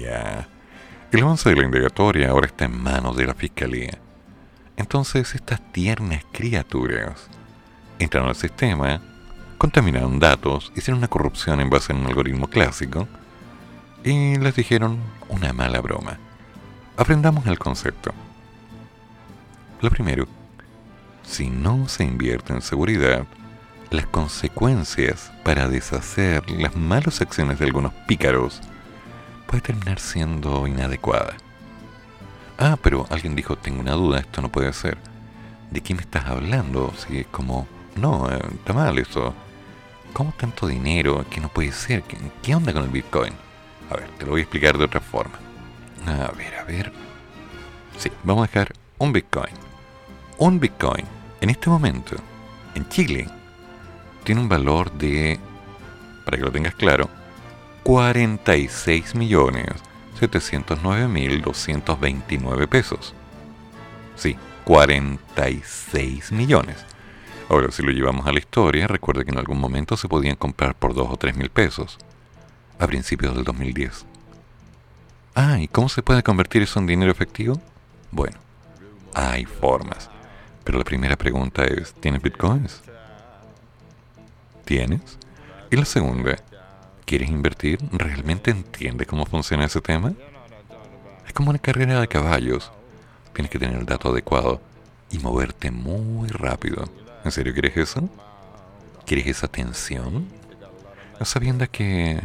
Ya. El avance de la indagatoria ahora está en manos de la Fiscalía. Entonces estas tiernas criaturas entraron al sistema, contaminaron datos, hicieron una corrupción en base a un algoritmo clásico y les dijeron una mala broma. Aprendamos el concepto. Lo primero, si no se invierte en seguridad, las consecuencias para deshacer las malas acciones de algunos pícaros puede terminar siendo inadecuada. Ah, pero alguien dijo, tengo una duda, esto no puede ser. ¿De qué me estás hablando? Si es como, no, eh, está mal eso. ¿Cómo tanto dinero? Que no puede ser. ¿Qué, qué onda con el Bitcoin? A ver, te lo voy a explicar de otra forma. A ver, a ver. Sí, vamos a dejar un Bitcoin. Un Bitcoin, en este momento, en Chile, tiene un valor de, para que lo tengas claro, 46 millones 709.229 pesos. Sí, 46 millones. Ahora, si lo llevamos a la historia, recuerda que en algún momento se podían comprar por 2 o 3 mil pesos, a principios del 2010. Ah, ¿y cómo se puede convertir eso en dinero efectivo? Bueno, hay formas. Pero la primera pregunta es, ¿tienes bitcoins? ¿Tienes? Y la segunda, ¿quieres invertir? ¿Realmente entiendes cómo funciona ese tema? Es como una carrera de caballos. Tienes que tener el dato adecuado y moverte muy rápido. ¿En serio quieres eso? ¿Quieres esa tensión? ¿Sabiendo que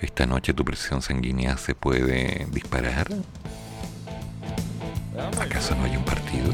esta noche tu presión sanguínea se puede disparar? ¿Acaso no hay un partido?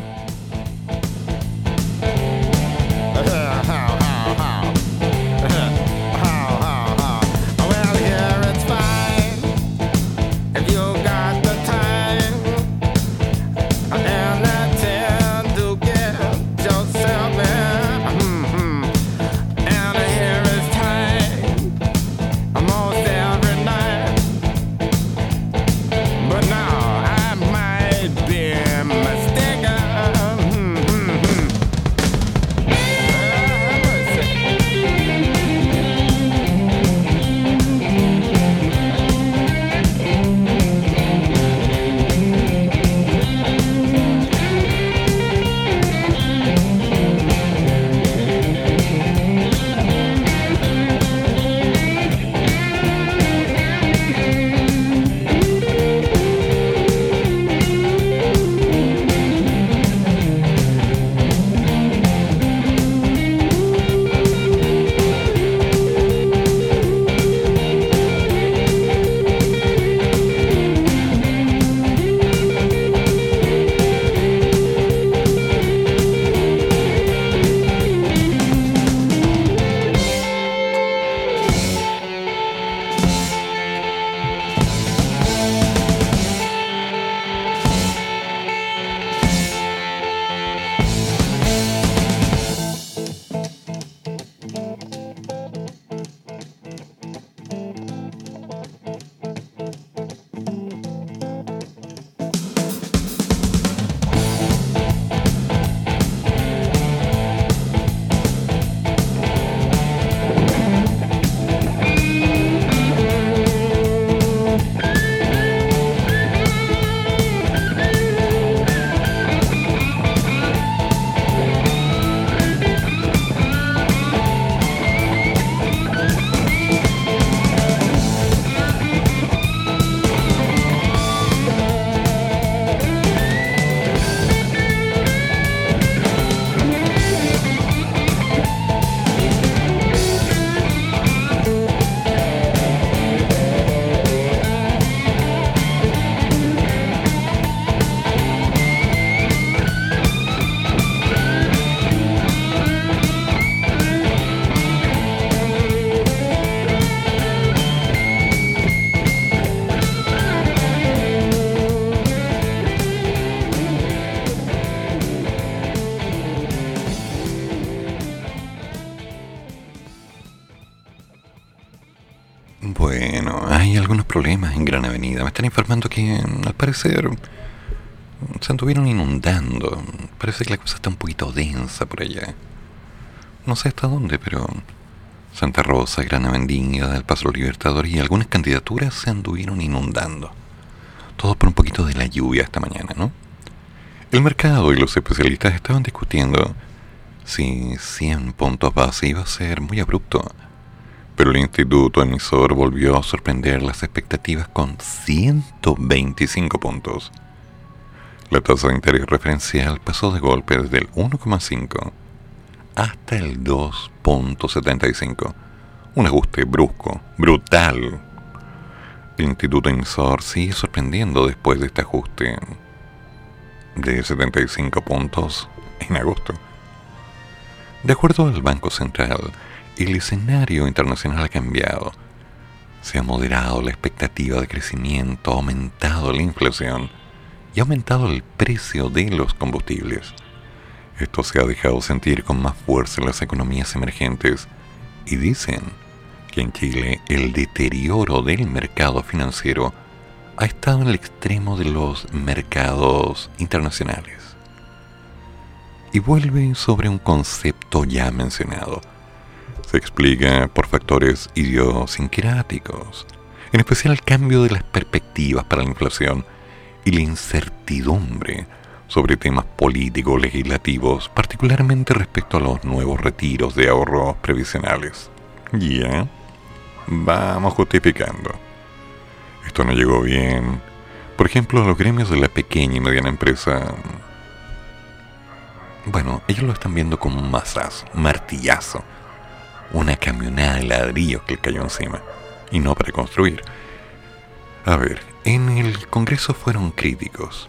Avenida. Me están informando que, al parecer, se anduvieron inundando. Parece que la cosa está un poquito densa por allá. No sé hasta dónde, pero Santa Rosa, Gran Avenida, el Paso Libertador y algunas candidaturas se anduvieron inundando. Todo por un poquito de la lluvia esta mañana, ¿no? El mercado y los especialistas estaban discutiendo si 100 puntos base iba a ser muy abrupto. Pero el instituto emisor volvió a sorprender las expectativas con 125 puntos. La tasa de interés referencial pasó de golpe desde el 1,5 hasta el 2.75. Un ajuste brusco, brutal. El Instituto Insor sigue sorprendiendo después de este ajuste de 75 puntos en agosto. De acuerdo al Banco Central, el escenario internacional ha cambiado. Se ha moderado la expectativa de crecimiento, ha aumentado la inflación y ha aumentado el precio de los combustibles. Esto se ha dejado sentir con más fuerza en las economías emergentes y dicen que en Chile el deterioro del mercado financiero ha estado en el extremo de los mercados internacionales. Y vuelve sobre un concepto ya mencionado. Se explica por factores idiosincráticos, en especial el cambio de las perspectivas para la inflación y la incertidumbre sobre temas políticos legislativos, particularmente respecto a los nuevos retiros de ahorros previsionales. Ya, vamos justificando. Esto no llegó bien. Por ejemplo, los gremios de la pequeña y mediana empresa... Bueno, ellos lo están viendo mazazo, un martillazo, una camionada de ladrillos que le cayó encima, y no para construir. A ver, en el Congreso fueron críticos.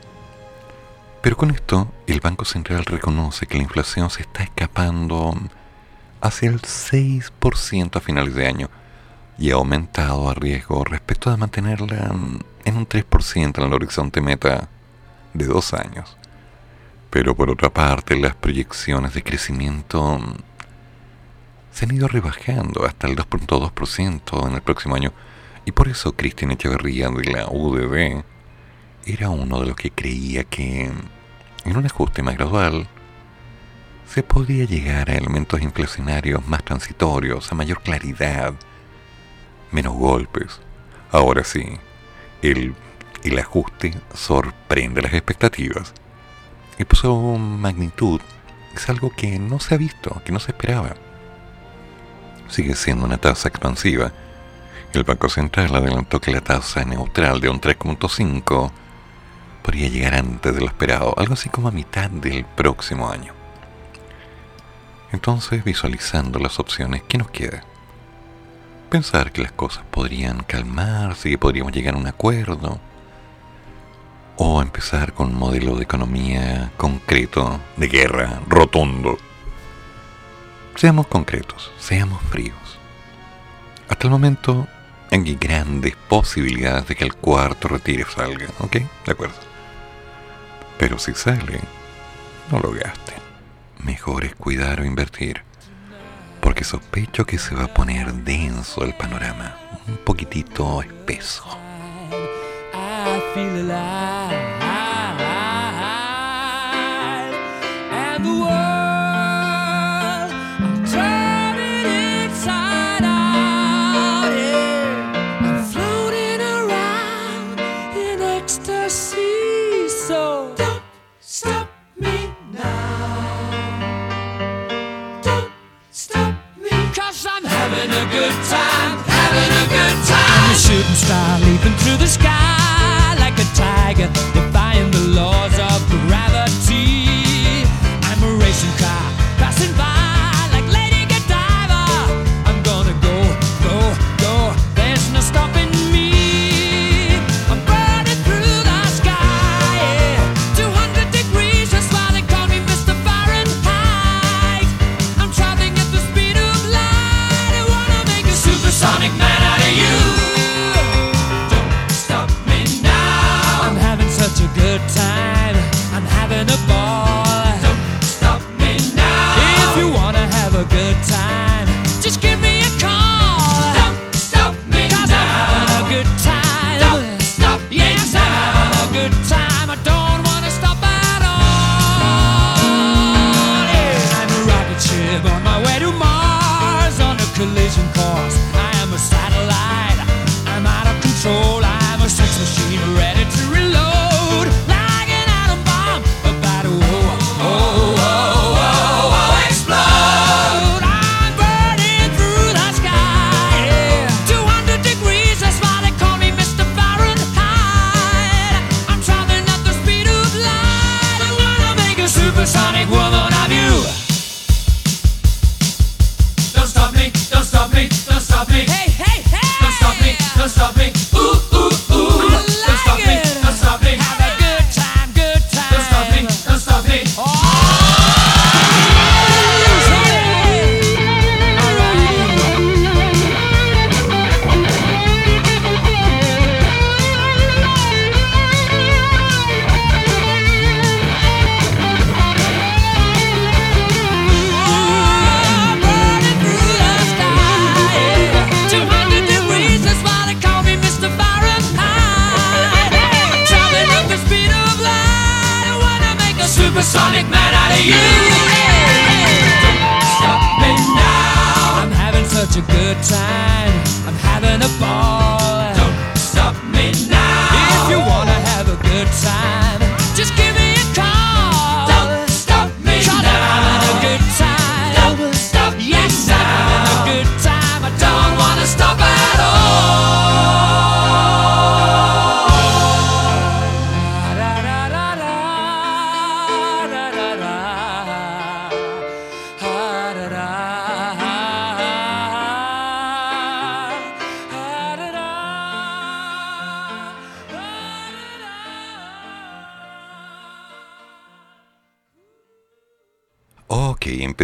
Pero con esto, el Banco Central reconoce que la inflación se está escapando hacia el 6% a finales de año y ha aumentado a riesgo respecto de mantenerla en un 3% en el horizonte meta de dos años. Pero por otra parte, las proyecciones de crecimiento se han ido rebajando hasta el 2.2% en el próximo año y por eso Cristian Echeverría de la UDD era uno de los que creía que en un ajuste más gradual se podía llegar a elementos inflacionarios más transitorios, a mayor claridad, menos golpes. Ahora sí, el, el ajuste sorprende las expectativas. Y por su magnitud es algo que no se ha visto, que no se esperaba. Sigue siendo una tasa expansiva. El Banco Central adelantó que la tasa neutral de un 3.5 podría llegar antes de lo esperado, algo así como a mitad del próximo año. Entonces, visualizando las opciones, ¿qué nos queda? Pensar que las cosas podrían calmarse que podríamos llegar a un acuerdo. O empezar con un modelo de economía concreto, de guerra, rotundo. Seamos concretos, seamos fríos. Hasta el momento hay grandes posibilidades de que el cuarto retire salga, ¿ok? De acuerdo. Pero si sale, no lo gasten. Mejor es cuidar o invertir. Porque sospecho que se va a poner denso el panorama. Un poquitito espeso. I good time, having a good time. I'm a shooting star leaping through the sky like a tiger, defying the laws of gravity. I'm a racing car passing by thing.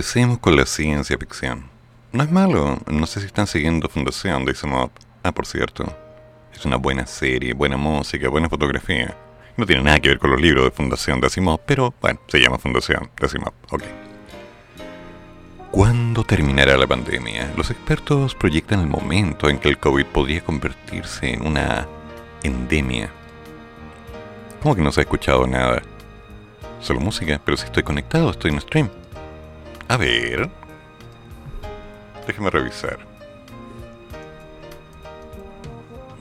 Empecemos con la ciencia ficción. No es malo, no sé si están siguiendo Fundación de Mob. Ah, por cierto, es una buena serie, buena música, buena fotografía. No tiene nada que ver con los libros de Fundación de Asimov, pero bueno, se llama Fundación de Asimov, ok. ¿Cuándo terminará la pandemia? Los expertos proyectan el momento en que el COVID podría convertirse en una endemia. ¿Cómo que no se ha escuchado nada? Solo música, pero si estoy conectado, estoy en stream. A ver. Déjeme revisar.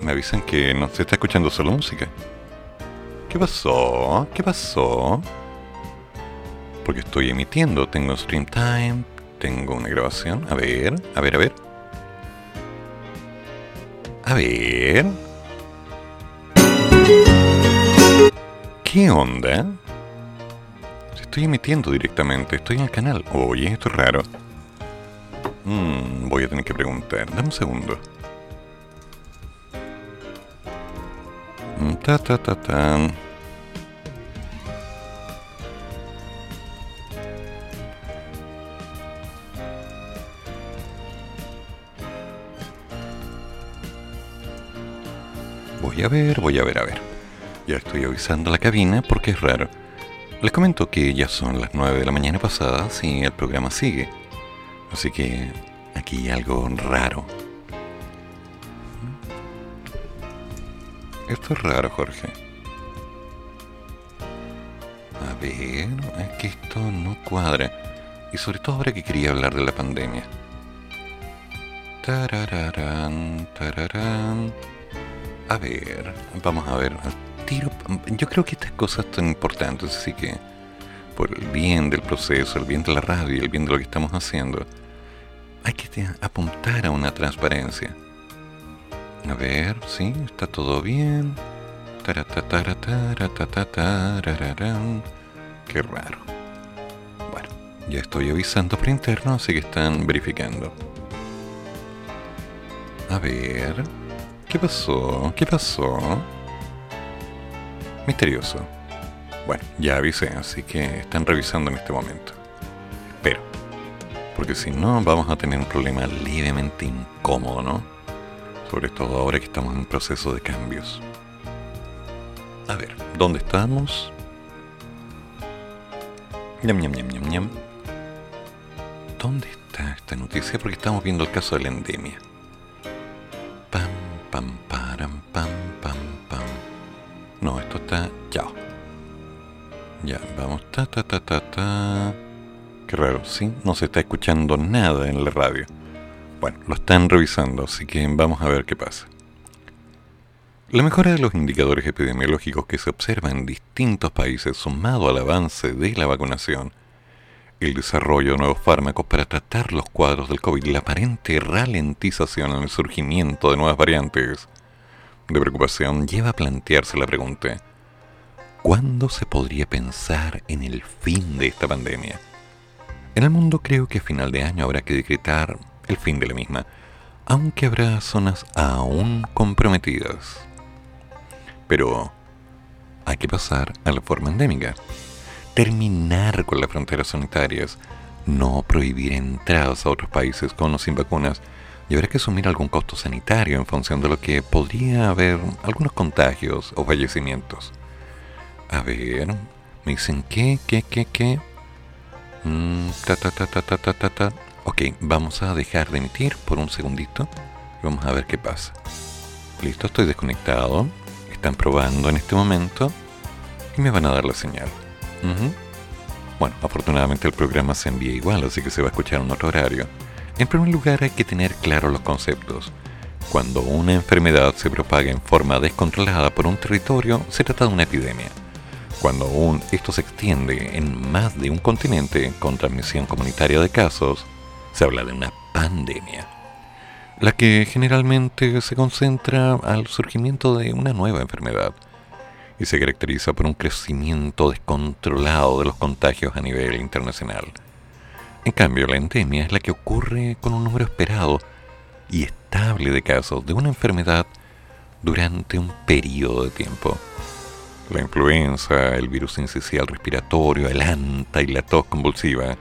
Me avisan que no se está escuchando solo música. ¿Qué pasó? ¿Qué pasó? Porque estoy emitiendo, tengo stream time, tengo una grabación. A ver, a ver, a ver. A ver. ¿Qué onda? Estoy emitiendo directamente, estoy en el canal. Oye, esto es raro. Mm, voy a tener que preguntar. Dame un segundo. Ta ta ta tan. Voy a ver, voy a ver, a ver. Ya estoy avisando la cabina porque es raro. Les comento que ya son las 9 de la mañana pasada y el programa sigue. Así que aquí hay algo raro. Esto es raro, Jorge. A ver, es que esto no cuadra. Y sobre todo ahora que quería hablar de la pandemia. Tarararán, tararán. A ver, vamos a ver. Yo creo que estas cosas son importantes, así que por el bien del proceso, el bien de la radio el bien de lo que estamos haciendo, hay que apuntar a una transparencia. A ver, sí, está todo bien. Qué raro. Bueno, ya estoy avisando por interno, así que están verificando. A ver. ¿Qué pasó? ¿Qué pasó? Misterioso. Bueno, ya avisé, así que están revisando en este momento. Espero. Porque si no, vamos a tener un problema levemente incómodo, ¿no? Sobre todo ahora que estamos en un proceso de cambios. A ver, ¿dónde estamos? Ñam, ñam, ñam, ñam, ñam. ¿Dónde está esta noticia? Porque estamos viendo el caso de la endemia. Pam, pam, param, pam, pam, pam. No, esto está. Chao. Ya, vamos. Ta, ta, ta, ta, ta. Qué raro, ¿sí? No se está escuchando nada en la radio. Bueno, lo están revisando, así que vamos a ver qué pasa. La mejora de los indicadores epidemiológicos que se observan en distintos países sumado al avance de la vacunación, el desarrollo de nuevos fármacos para tratar los cuadros del COVID la aparente ralentización en el surgimiento de nuevas variantes de preocupación lleva a plantearse la pregunta, ¿cuándo se podría pensar en el fin de esta pandemia? En el mundo creo que a final de año habrá que decretar el fin de la misma, aunque habrá zonas aún comprometidas. Pero hay que pasar a la forma endémica. Terminar con las fronteras sanitarias, no prohibir entradas a otros países con o sin vacunas, y habrá que asumir algún costo sanitario en función de lo que podría haber algunos contagios o fallecimientos. A ver, me dicen que, que, que, que. Mm, ta, ta, ta, ta, ta, ta, ta, ta. Ok, vamos a dejar de emitir por un segundito y vamos a ver qué pasa. Listo, estoy desconectado. Están probando en este momento y me van a dar la señal. Bueno, afortunadamente el programa se envía igual, así que se va a escuchar en otro horario. En primer lugar, hay que tener claros los conceptos. Cuando una enfermedad se propaga en forma descontrolada por un territorio, se trata de una epidemia. Cuando aún esto se extiende en más de un continente con transmisión comunitaria de casos, se habla de una pandemia, la que generalmente se concentra al surgimiento de una nueva enfermedad y se caracteriza por un crecimiento descontrolado de los contagios a nivel internacional. En cambio, la endemia es la que ocurre con un número esperado y estable de casos de una enfermedad durante un periodo de tiempo. La influenza, el virus incisional respiratorio, el anta y la tos convulsiva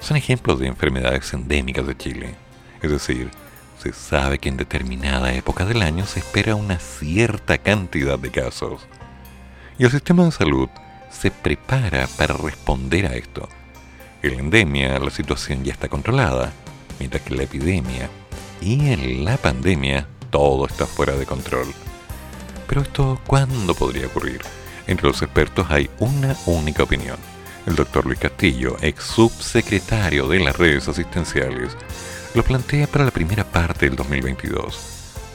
son ejemplos de enfermedades endémicas de Chile. Es decir, se sabe que en determinada época del año se espera una cierta cantidad de casos. Y el sistema de salud se prepara para responder a esto. En la endemia la situación ya está controlada, mientras que la epidemia y en la pandemia todo está fuera de control. Pero esto, ¿cuándo podría ocurrir? Entre los expertos hay una única opinión. El doctor Luis Castillo, ex subsecretario de las redes asistenciales, lo plantea para la primera parte del 2022.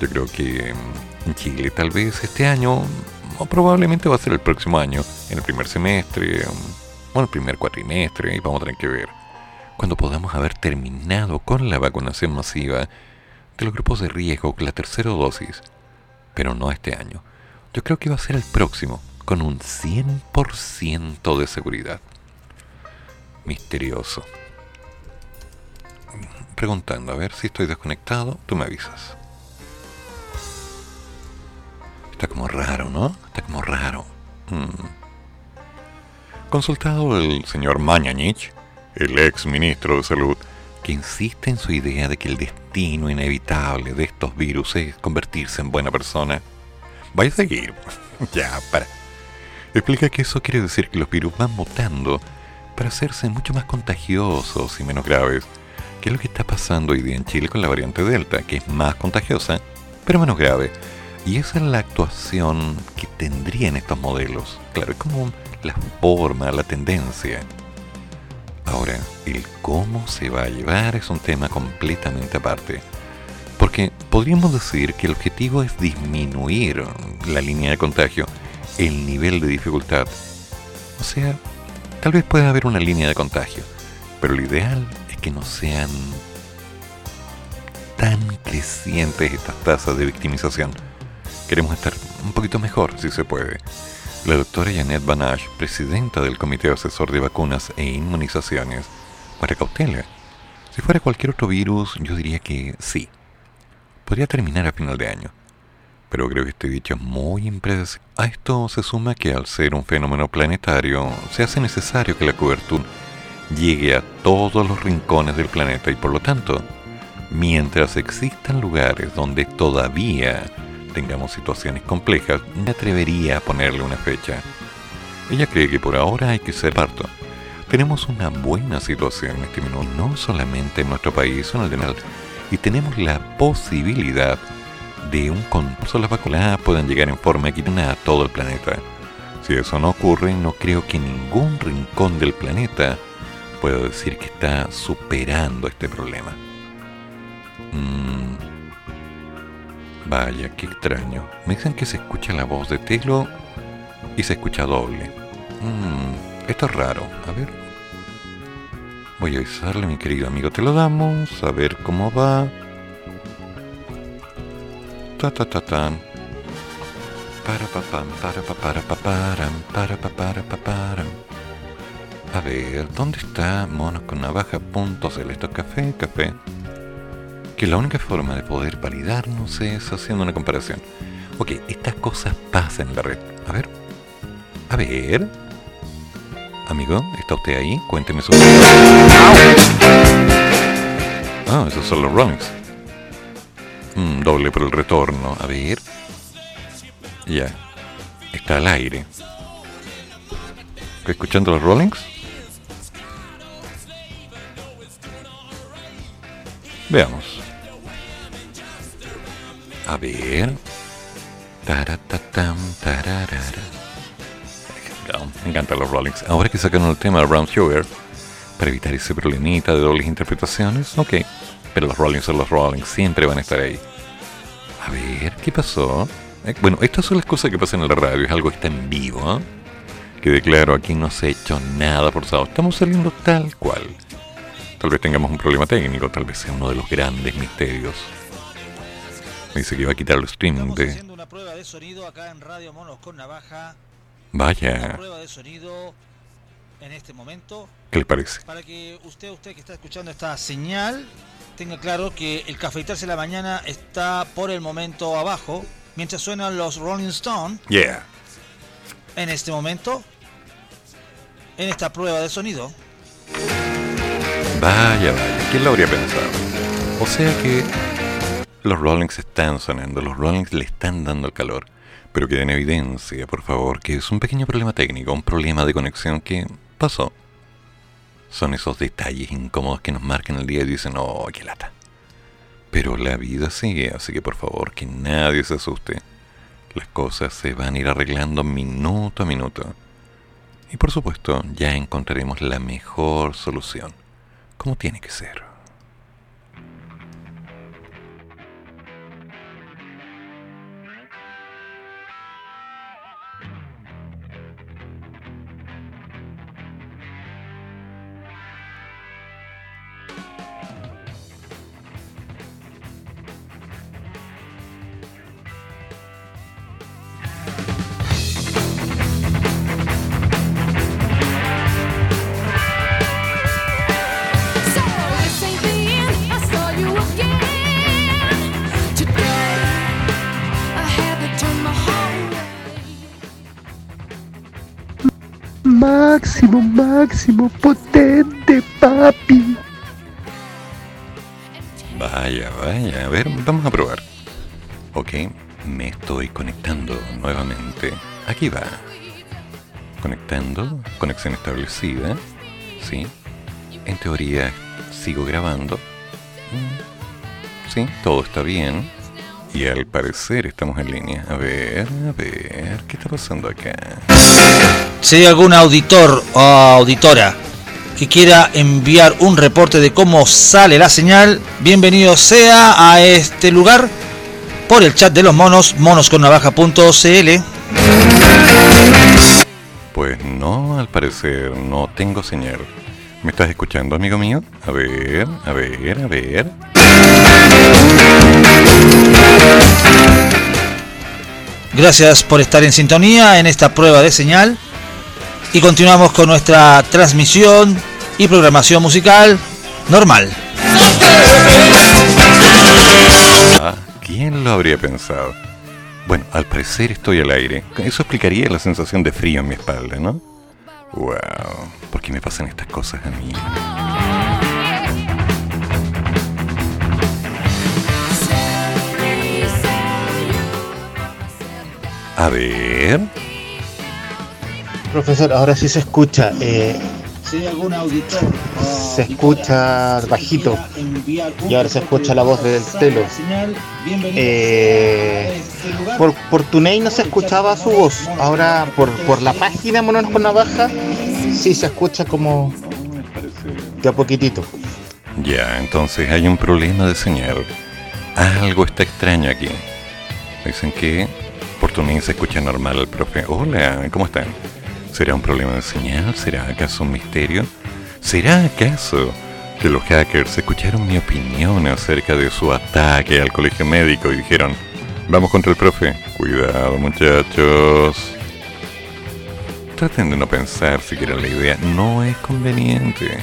Yo creo que mm, en Chile tal vez este año, o probablemente va a ser el próximo año, en el primer semestre, mm, bueno, el primer cuatrimestre, y vamos a tener que ver, cuando podamos haber terminado con la vacunación masiva de los grupos de riesgo con la tercera dosis, pero no este año. Yo creo que va a ser el próximo, con un 100% de seguridad. Misterioso. Preguntando, a ver si estoy desconectado, tú me avisas. Está como raro, ¿no? Está como raro. Mm. Consultado el señor Mañañich, el ex ministro de Salud, que insiste en su idea de que el destino inevitable de estos virus es convertirse en buena persona. Vaya a seguir. ya, para. Explica que eso quiere decir que los virus van mutando para hacerse mucho más contagiosos y menos graves, que es lo que está pasando hoy día en Chile con la variante Delta, que es más contagiosa, pero menos grave. Y esa es la actuación que tendrían estos modelos. Claro, es como la forma, la tendencia. Ahora, el cómo se va a llevar es un tema completamente aparte. Porque podríamos decir que el objetivo es disminuir la línea de contagio, el nivel de dificultad. O sea, tal vez pueda haber una línea de contagio, pero lo ideal es que no sean tan crecientes estas tasas de victimización. Queremos estar un poquito mejor, si se puede. La doctora Janet Banash, presidenta del Comité Asesor de Vacunas e Inmunizaciones, para cautela. Si fuera cualquier otro virus, yo diría que sí. Podría terminar a final de año. Pero creo que este dicho es muy impredecible. A esto se suma que al ser un fenómeno planetario, se hace necesario que la cobertura llegue a todos los rincones del planeta y por lo tanto, mientras existan lugares donde todavía tengamos situaciones complejas, me atrevería a ponerle una fecha. Ella cree que por ahora hay que ser parto. Tenemos una buena situación en este minuto, no solamente en nuestro país, sino en el general, y tenemos la posibilidad de un concurso las vacunas puedan llegar en forma equitativa a todo el planeta. Si eso no ocurre, no creo que ningún rincón del planeta pueda decir que está superando este problema. Mm, Vaya, qué extraño. Me dicen que se escucha la voz de Telo y se escucha doble. Mm, esto es raro. A ver. Voy a avisarle, mi querido amigo. Te lo damos. A ver cómo va. Ta ta ta tan. Para pa pam, para pa para pa param, para pa para pa param. A ver, ¿dónde está Monos con navaja punto celeste café, café? Que la única forma de poder validarnos es haciendo una comparación. Ok, estas cosas pasan en la red. A ver. A ver. Amigo, ¿está usted ahí? Cuénteme su... Ah, esos son los Rollings. Mm, doble por el retorno. A ver. Ya. Está al aire. ¿Está escuchando los Rollings? Veamos. A ver. Taratatam, tararara. Me encantan los Rollings. Ahora que sacaron el tema de Brown Sugar, para evitar ese problemita de dobles interpretaciones, ok. Pero los Rollings son los Rollings, siempre van a estar ahí. A ver, ¿qué pasó? Eh, Bueno, estas son las cosas que pasan en la radio, es algo que está en vivo, ¿eh? Que claro, aquí no se ha hecho nada forzado, estamos saliendo tal cual. Tal vez tengamos un problema técnico, tal vez sea uno de los grandes misterios. Dice que iba a quitar el streaming de... una prueba de sonido acá en Radio Monos con Navaja. Vaya, prueba de sonido en este momento ¿qué le parece? para que usted, usted que está escuchando esta señal, tenga claro que el cafeitarse la mañana está por el momento abajo, mientras suenan los Rolling Stones Yeah. en este momento, en esta prueba de sonido. Vaya, vaya, ¿quién lo habría pensado? O sea que los Rollings están sonando, los Rollings le están dando el calor, pero queda en evidencia, por favor, que es un pequeño problema técnico, un problema de conexión que pasó. Son esos detalles incómodos que nos marcan el día y dicen, oh, qué lata. Pero la vida sigue, así que por favor, que nadie se asuste. Las cosas se van a ir arreglando minuto a minuto. Y por supuesto, ya encontraremos la mejor solución como tiene que ser. Máximo, potente, papi. Vaya, vaya, a ver, vamos a probar. Ok, me estoy conectando nuevamente. Aquí va. Conectando, conexión establecida. Sí. En teoría sigo grabando. Mm, Sí, todo está bien. Y al parecer estamos en línea. A ver, a ver, ¿qué está pasando acá? Si hay algún auditor o auditora que quiera enviar un reporte de cómo sale la señal, bienvenido sea a este lugar por el chat de los monos, monosconnavaja.cl. Pues no, al parecer no tengo señal. ¿Me estás escuchando, amigo mío? A ver, a ver, a ver. Gracias por estar en sintonía en esta prueba de señal. Y continuamos con nuestra transmisión y programación musical normal. Ah, ¿quién lo habría pensado? Bueno, al parecer estoy al aire. Eso explicaría la sensación de frío en mi espalda, ¿no? Wow, ¿por qué me pasan estas cosas a mí? A ver. Profesor, ahora sí se escucha. eh, Si hay algún auditor se escucha bajito. Y ahora se escucha la voz del telo. Eh, por, por TuneIn no se escuchaba su voz. Ahora por, por la página Monos con Navaja sí se escucha como de a poquitito. Ya, entonces hay un problema de señal. Algo está extraño aquí. Dicen que por tu se escucha normal profe. Hola, ¿cómo están? ¿Será un problema de señal? ¿Será acaso un misterio? ¿Será acaso que los hackers escucharon mi opinión acerca de su ataque al colegio médico y dijeron, vamos contra el profe? Cuidado muchachos. Traten de no pensar siquiera la idea. No es conveniente.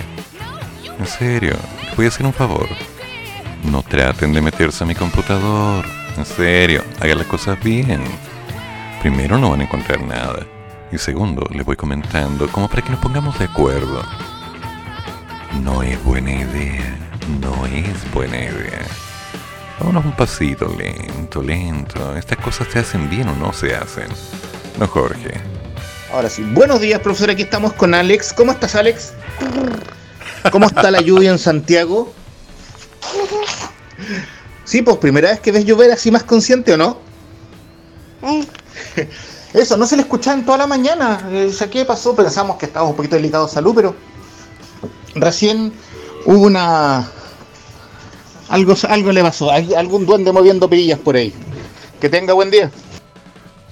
En serio, les voy a hacer un favor. No traten de meterse a mi computador. En serio, hagan las cosas bien. Primero no van a encontrar nada. Y segundo, les voy comentando como para que nos pongamos de acuerdo. No es buena idea. No es buena idea. Vámonos un pasito, lento, lento. Estas cosas se hacen bien o no se hacen. No, Jorge. Ahora sí. Buenos días, profesor. Aquí estamos con Alex. ¿Cómo estás, Alex? ¿Cómo está la lluvia en Santiago? Sí, pues primera vez que ves llover así más consciente o no? Eso, no se le escuchaba en toda la mañana. Eh, ¿Qué pasó? Pensamos que estaba un poquito delicado de salud, pero recién hubo una... Algo, algo le pasó. Algún duende moviendo perillas por ahí. Que tenga buen día.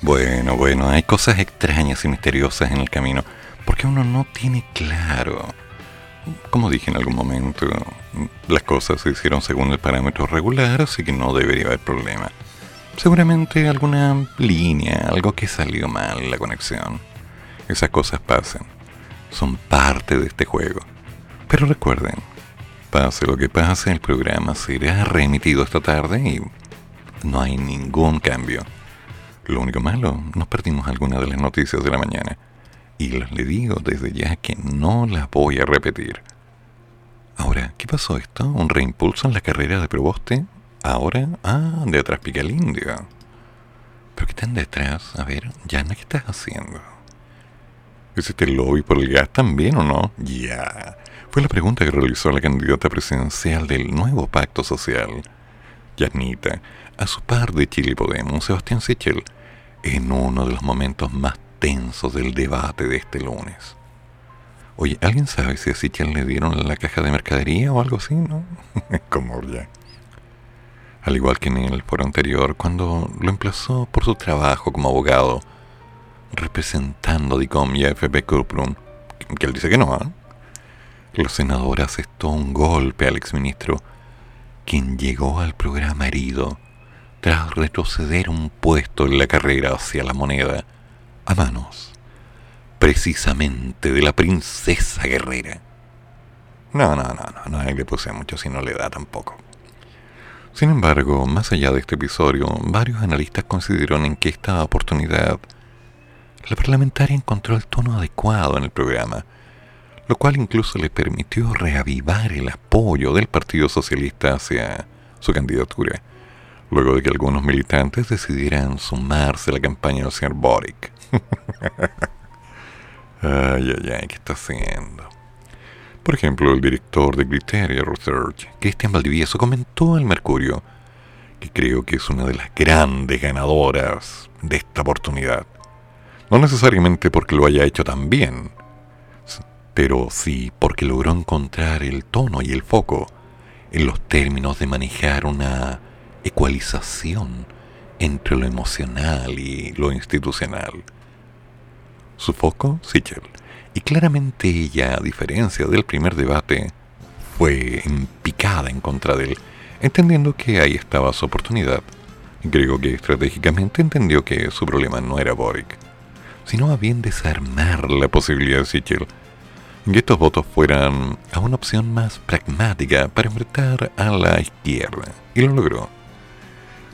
Bueno, bueno, hay cosas extrañas y misteriosas en el camino, porque uno no tiene claro. Como dije en algún momento, las cosas se hicieron según el parámetro regular, así que no debería haber problema. Seguramente alguna línea, algo que salió mal la conexión. Esas cosas pasan. Son parte de este juego. Pero recuerden, pase lo que pase, el programa será reemitido esta tarde y no hay ningún cambio. Lo único malo, nos perdimos algunas de las noticias de la mañana. Y les le digo desde ya que no las voy a repetir. Ahora, ¿qué pasó esto? ¿Un reimpulso en la carrera de Proboste? Ahora, ah, de atrás pica el indio. ¿Pero qué están detrás? A ver, Yana, ¿qué estás haciendo? ¿Es este lobby por el gas también o no? Ya. Fue la pregunta que realizó la candidata presidencial del nuevo pacto social, Yanita, a su par de Chile Podemos, Sebastián Sichel, en uno de los momentos más tensos del debate de este lunes. Oye, ¿alguien sabe si a Sichel le dieron la caja de mercadería o algo así, no? Como ya. Al igual que en el foro anterior, cuando lo emplazó por su trabajo como abogado, representando a DICOM y a FP Corporum, que él dice que no, ¿ah? Los senadores aceptó un golpe al exministro, quien llegó al programa herido tras retroceder un puesto en la carrera hacia la moneda a manos, precisamente de la princesa guerrera. No, no, no, no, no le puse mucho si no le da tampoco. Sin embargo, más allá de este episodio, varios analistas consideraron que esta oportunidad la parlamentaria encontró el tono adecuado en el programa, lo cual incluso le permitió reavivar el apoyo del Partido Socialista hacia su candidatura, luego de que algunos militantes decidieran sumarse a la campaña del señor Boric. ay, ay, ay, ¿qué está haciendo? Por ejemplo, el director de Criteria Research, Cristian Valdivieso, comentó al Mercurio que creo que es una de las grandes ganadoras de esta oportunidad. No necesariamente porque lo haya hecho tan bien, pero sí porque logró encontrar el tono y el foco en los términos de manejar una ecualización entre lo emocional y lo institucional. Su foco, Sichel, y claramente ella, a diferencia del primer debate, fue en picada en contra de él, entendiendo que ahí estaba su oportunidad. Creo que estratégicamente entendió que su problema no era Boric, sino a bien desarmar la posibilidad de Sichel, que estos votos fueran a una opción más pragmática para enfrentar a la izquierda, y lo logró.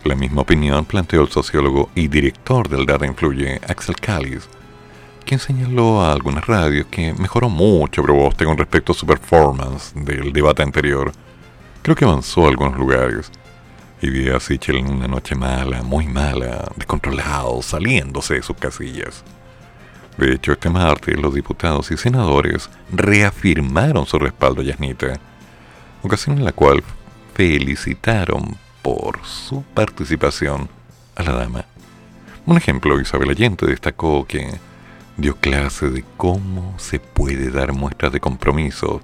La misma opinión planteó el sociólogo y director del Data Influye, Axel Callis, quien señaló a algunas radios que mejoró mucho Proboste con respecto a su performance del debate anterior. Creo que avanzó a algunos lugares. Y vi a Sichel en una noche mala, muy mala, descontrolado, saliéndose de sus casillas. De hecho, este martes los diputados y senadores reafirmaron su respaldo a Yasnita, ocasión en la cual felicitaron por su participación a la dama. Un ejemplo, Isabel Allende destacó que dio clase de cómo se puede dar muestras de compromiso,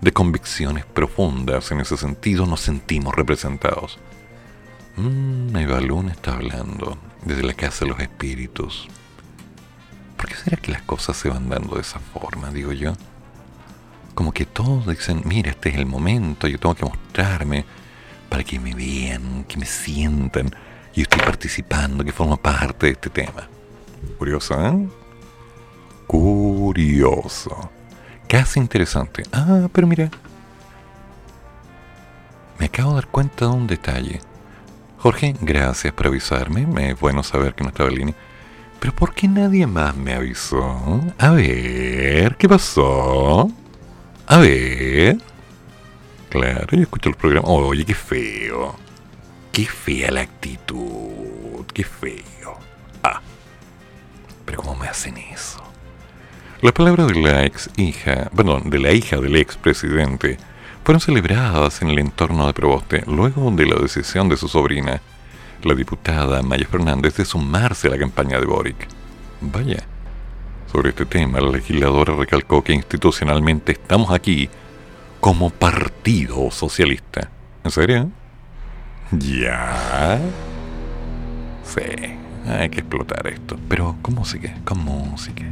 de convicciones profundas. En ese sentido nos sentimos representados. Mmm, está hablando desde la casa de los espíritus. ¿Por qué será que las cosas se van dando de esa forma, digo yo? Como que todos dicen, mira, este es el momento, yo tengo que mostrarme para que me vean, que me sientan, y estoy participando, que formo parte de este tema. Curioso, ¿eh? Curioso. Casi interesante. Ah, pero mira. me acabo de dar cuenta de un detalle. Jorge, gracias por avisarme. Me es bueno saber que no estaba en línea. Pero ¿por qué nadie más me avisó? A ver, ¿qué pasó? A ver. Claro, yo escucho el programa. Oye, qué feo. Qué fea la actitud. Qué feo. Ah. Pero ¿cómo me hacen eso? Las palabras de la ex hija, perdón, de la hija del ex presidente fueron celebradas en el entorno de Proboste luego de la decisión de su sobrina, la diputada Maya Fernández, de sumarse a la campaña de Boric. Vaya. Sobre este tema, la legisladora recalcó que institucionalmente estamos aquí como Partido Socialista. ¿En serio? ¿Ya? Sí, hay que explotar esto. Pero con música, con música.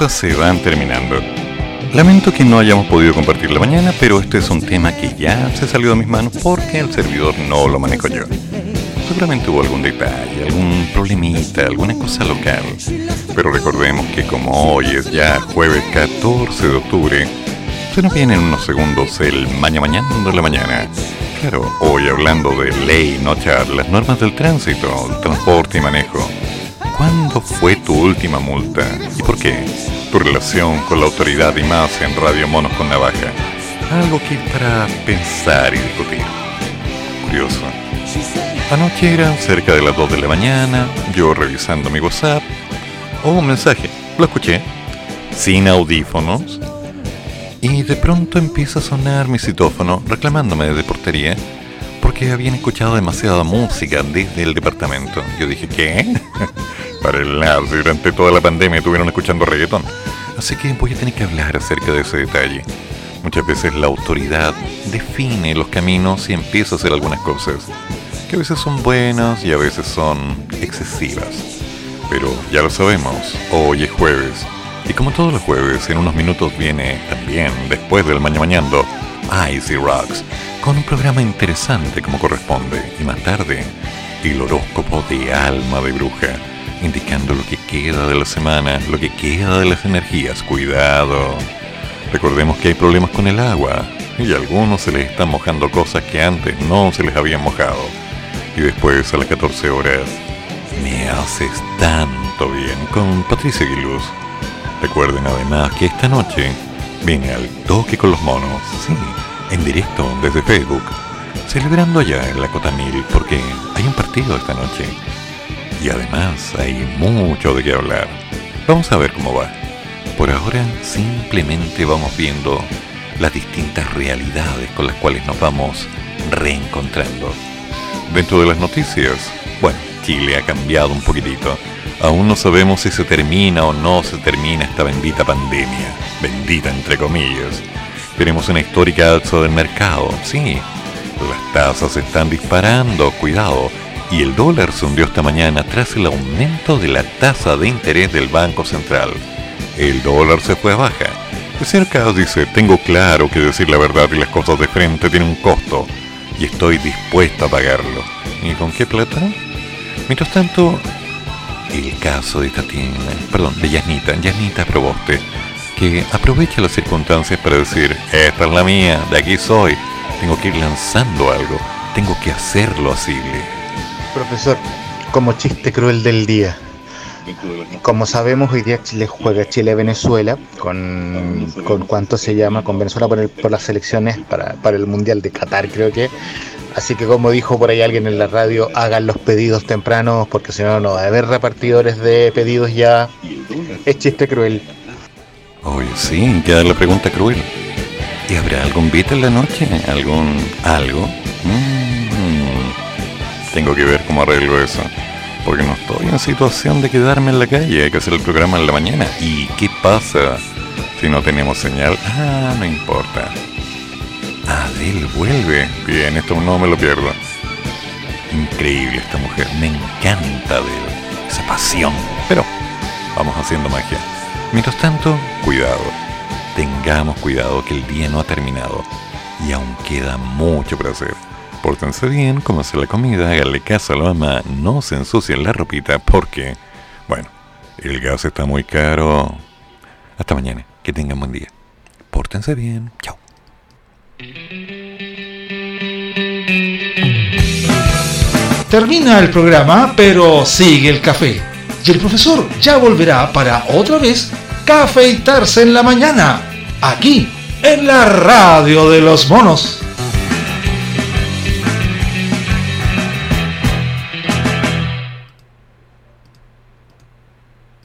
Cosas se van terminando. Lamento que no hayamos podido compartir la mañana, pero este es un tema que ya se salió de mis manos porque el servidor no lo manejo yo. Seguramente hubo algún detalle, algún problemita, alguna cosa local. Pero recordemos que como hoy es ya jueves 14 de octubre, se nos viene en unos segundos el mañana mañana de la mañana. Claro, hoy hablando de ley, no charlas, normas del tránsito, transporte y manejo. ¿Cuándo fue tu última multa? ¿Y por qué? Tu relación con la autoridad y más en Radio Monos con Navaja. Algo que para pensar y discutir. Curioso. Anoche eran cerca de las 2 de la mañana, yo revisando mi WhatsApp. Oh, un mensaje. Lo escuché. Sin audífonos. Y de pronto empieza a sonar mi citófono reclamándome desde portería porque habían escuchado demasiada música desde el departamento. Yo dije, ¿qué? Para si durante toda la pandemia estuvieron escuchando reggaetón. Así que voy a tener que hablar acerca de ese detalle. Muchas veces la autoridad define los caminos y empieza a hacer algunas cosas que a veces son buenas y a veces son excesivas. Pero ya lo sabemos, hoy es jueves. Y como todos los jueves, en unos minutos viene también, después del Maña Mañando, Icy Rocks, con un programa interesante como corresponde. Y más tarde, el horóscopo de alma de bruja, indicando lo que queda de la semana, lo que queda de las energías. Cuidado. Recordemos que hay problemas con el agua y a algunos se les están mojando cosas que antes no se les habían mojado. Y después a las 14 horas, me haces tanto bien con Patricia Aguiluz. Recuerden además que esta noche viene al toque con los monos, sí, en directo desde Facebook, celebrando allá en la Cotamil porque hay un partido esta noche. Y además hay mucho de qué hablar. Vamos a ver cómo va. Por ahora simplemente vamos viendo las distintas realidades con las cuales nos vamos reencontrando. Dentro de las noticias, bueno, Chile ha cambiado un poquitito. Aún no sabemos si se termina o no se termina esta bendita pandemia. Bendita entre comillas. Tenemos una histórica alza del mercado, sí. Las tasas se están disparando, cuidado. Y el dólar se hundió esta mañana tras el aumento de la tasa de interés del Banco Central. El dólar se fue a baja. Caos dice, tengo claro que decir la verdad y las cosas de frente tiene un costo y estoy dispuesto a pagarlo. ¿Y con qué plata? Mientras tanto, el caso de Tatiana, perdón, de Yasnita, Yasnita Proboste, que aprovecha las circunstancias para decir, esta es la mía, de aquí soy, tengo que ir lanzando algo, tengo que hacerlo asible. Profesor, como chiste cruel del día. Como sabemos, hoy día Chile juega Chile-Venezuela con, con cuánto se llama, con Venezuela por, el- por las elecciones para, para el Mundial de Qatar, creo que. Así que como dijo por ahí alguien en la radio, hagan los pedidos tempranos porque si no, no va a haber repartidores de pedidos ya. Es chiste cruel. Oye, sí, queda la pregunta cruel. ¿Y habrá algún beat en la noche? ¿Algún algo? Mm, tengo que ver cómo arreglo eso. Porque no estoy en situación de quedarme en la calle, hay que hacer el programa en la mañana. ¿Y qué pasa si no tenemos señal? Ah, no importa. Adel vuelve. Bien, esto no me lo pierdo. Increíble esta mujer, me encanta Adel. Esa pasión. Pero vamos haciendo magia. Mientras tanto, cuidado. Tengamos cuidado que el día no ha terminado y aún queda mucho por hacer. Pórtense bien, cómanse la comida, háganle caso a la mamá, no se ensucien la ropita porque, bueno, el gas está muy caro. Hasta mañana, que tengan buen día. Pórtense bien, chao. Termina el programa, pero sigue el café. Y el profesor ya volverá para otra vez cafeitarse en la mañana, aquí, en la radio de los monos.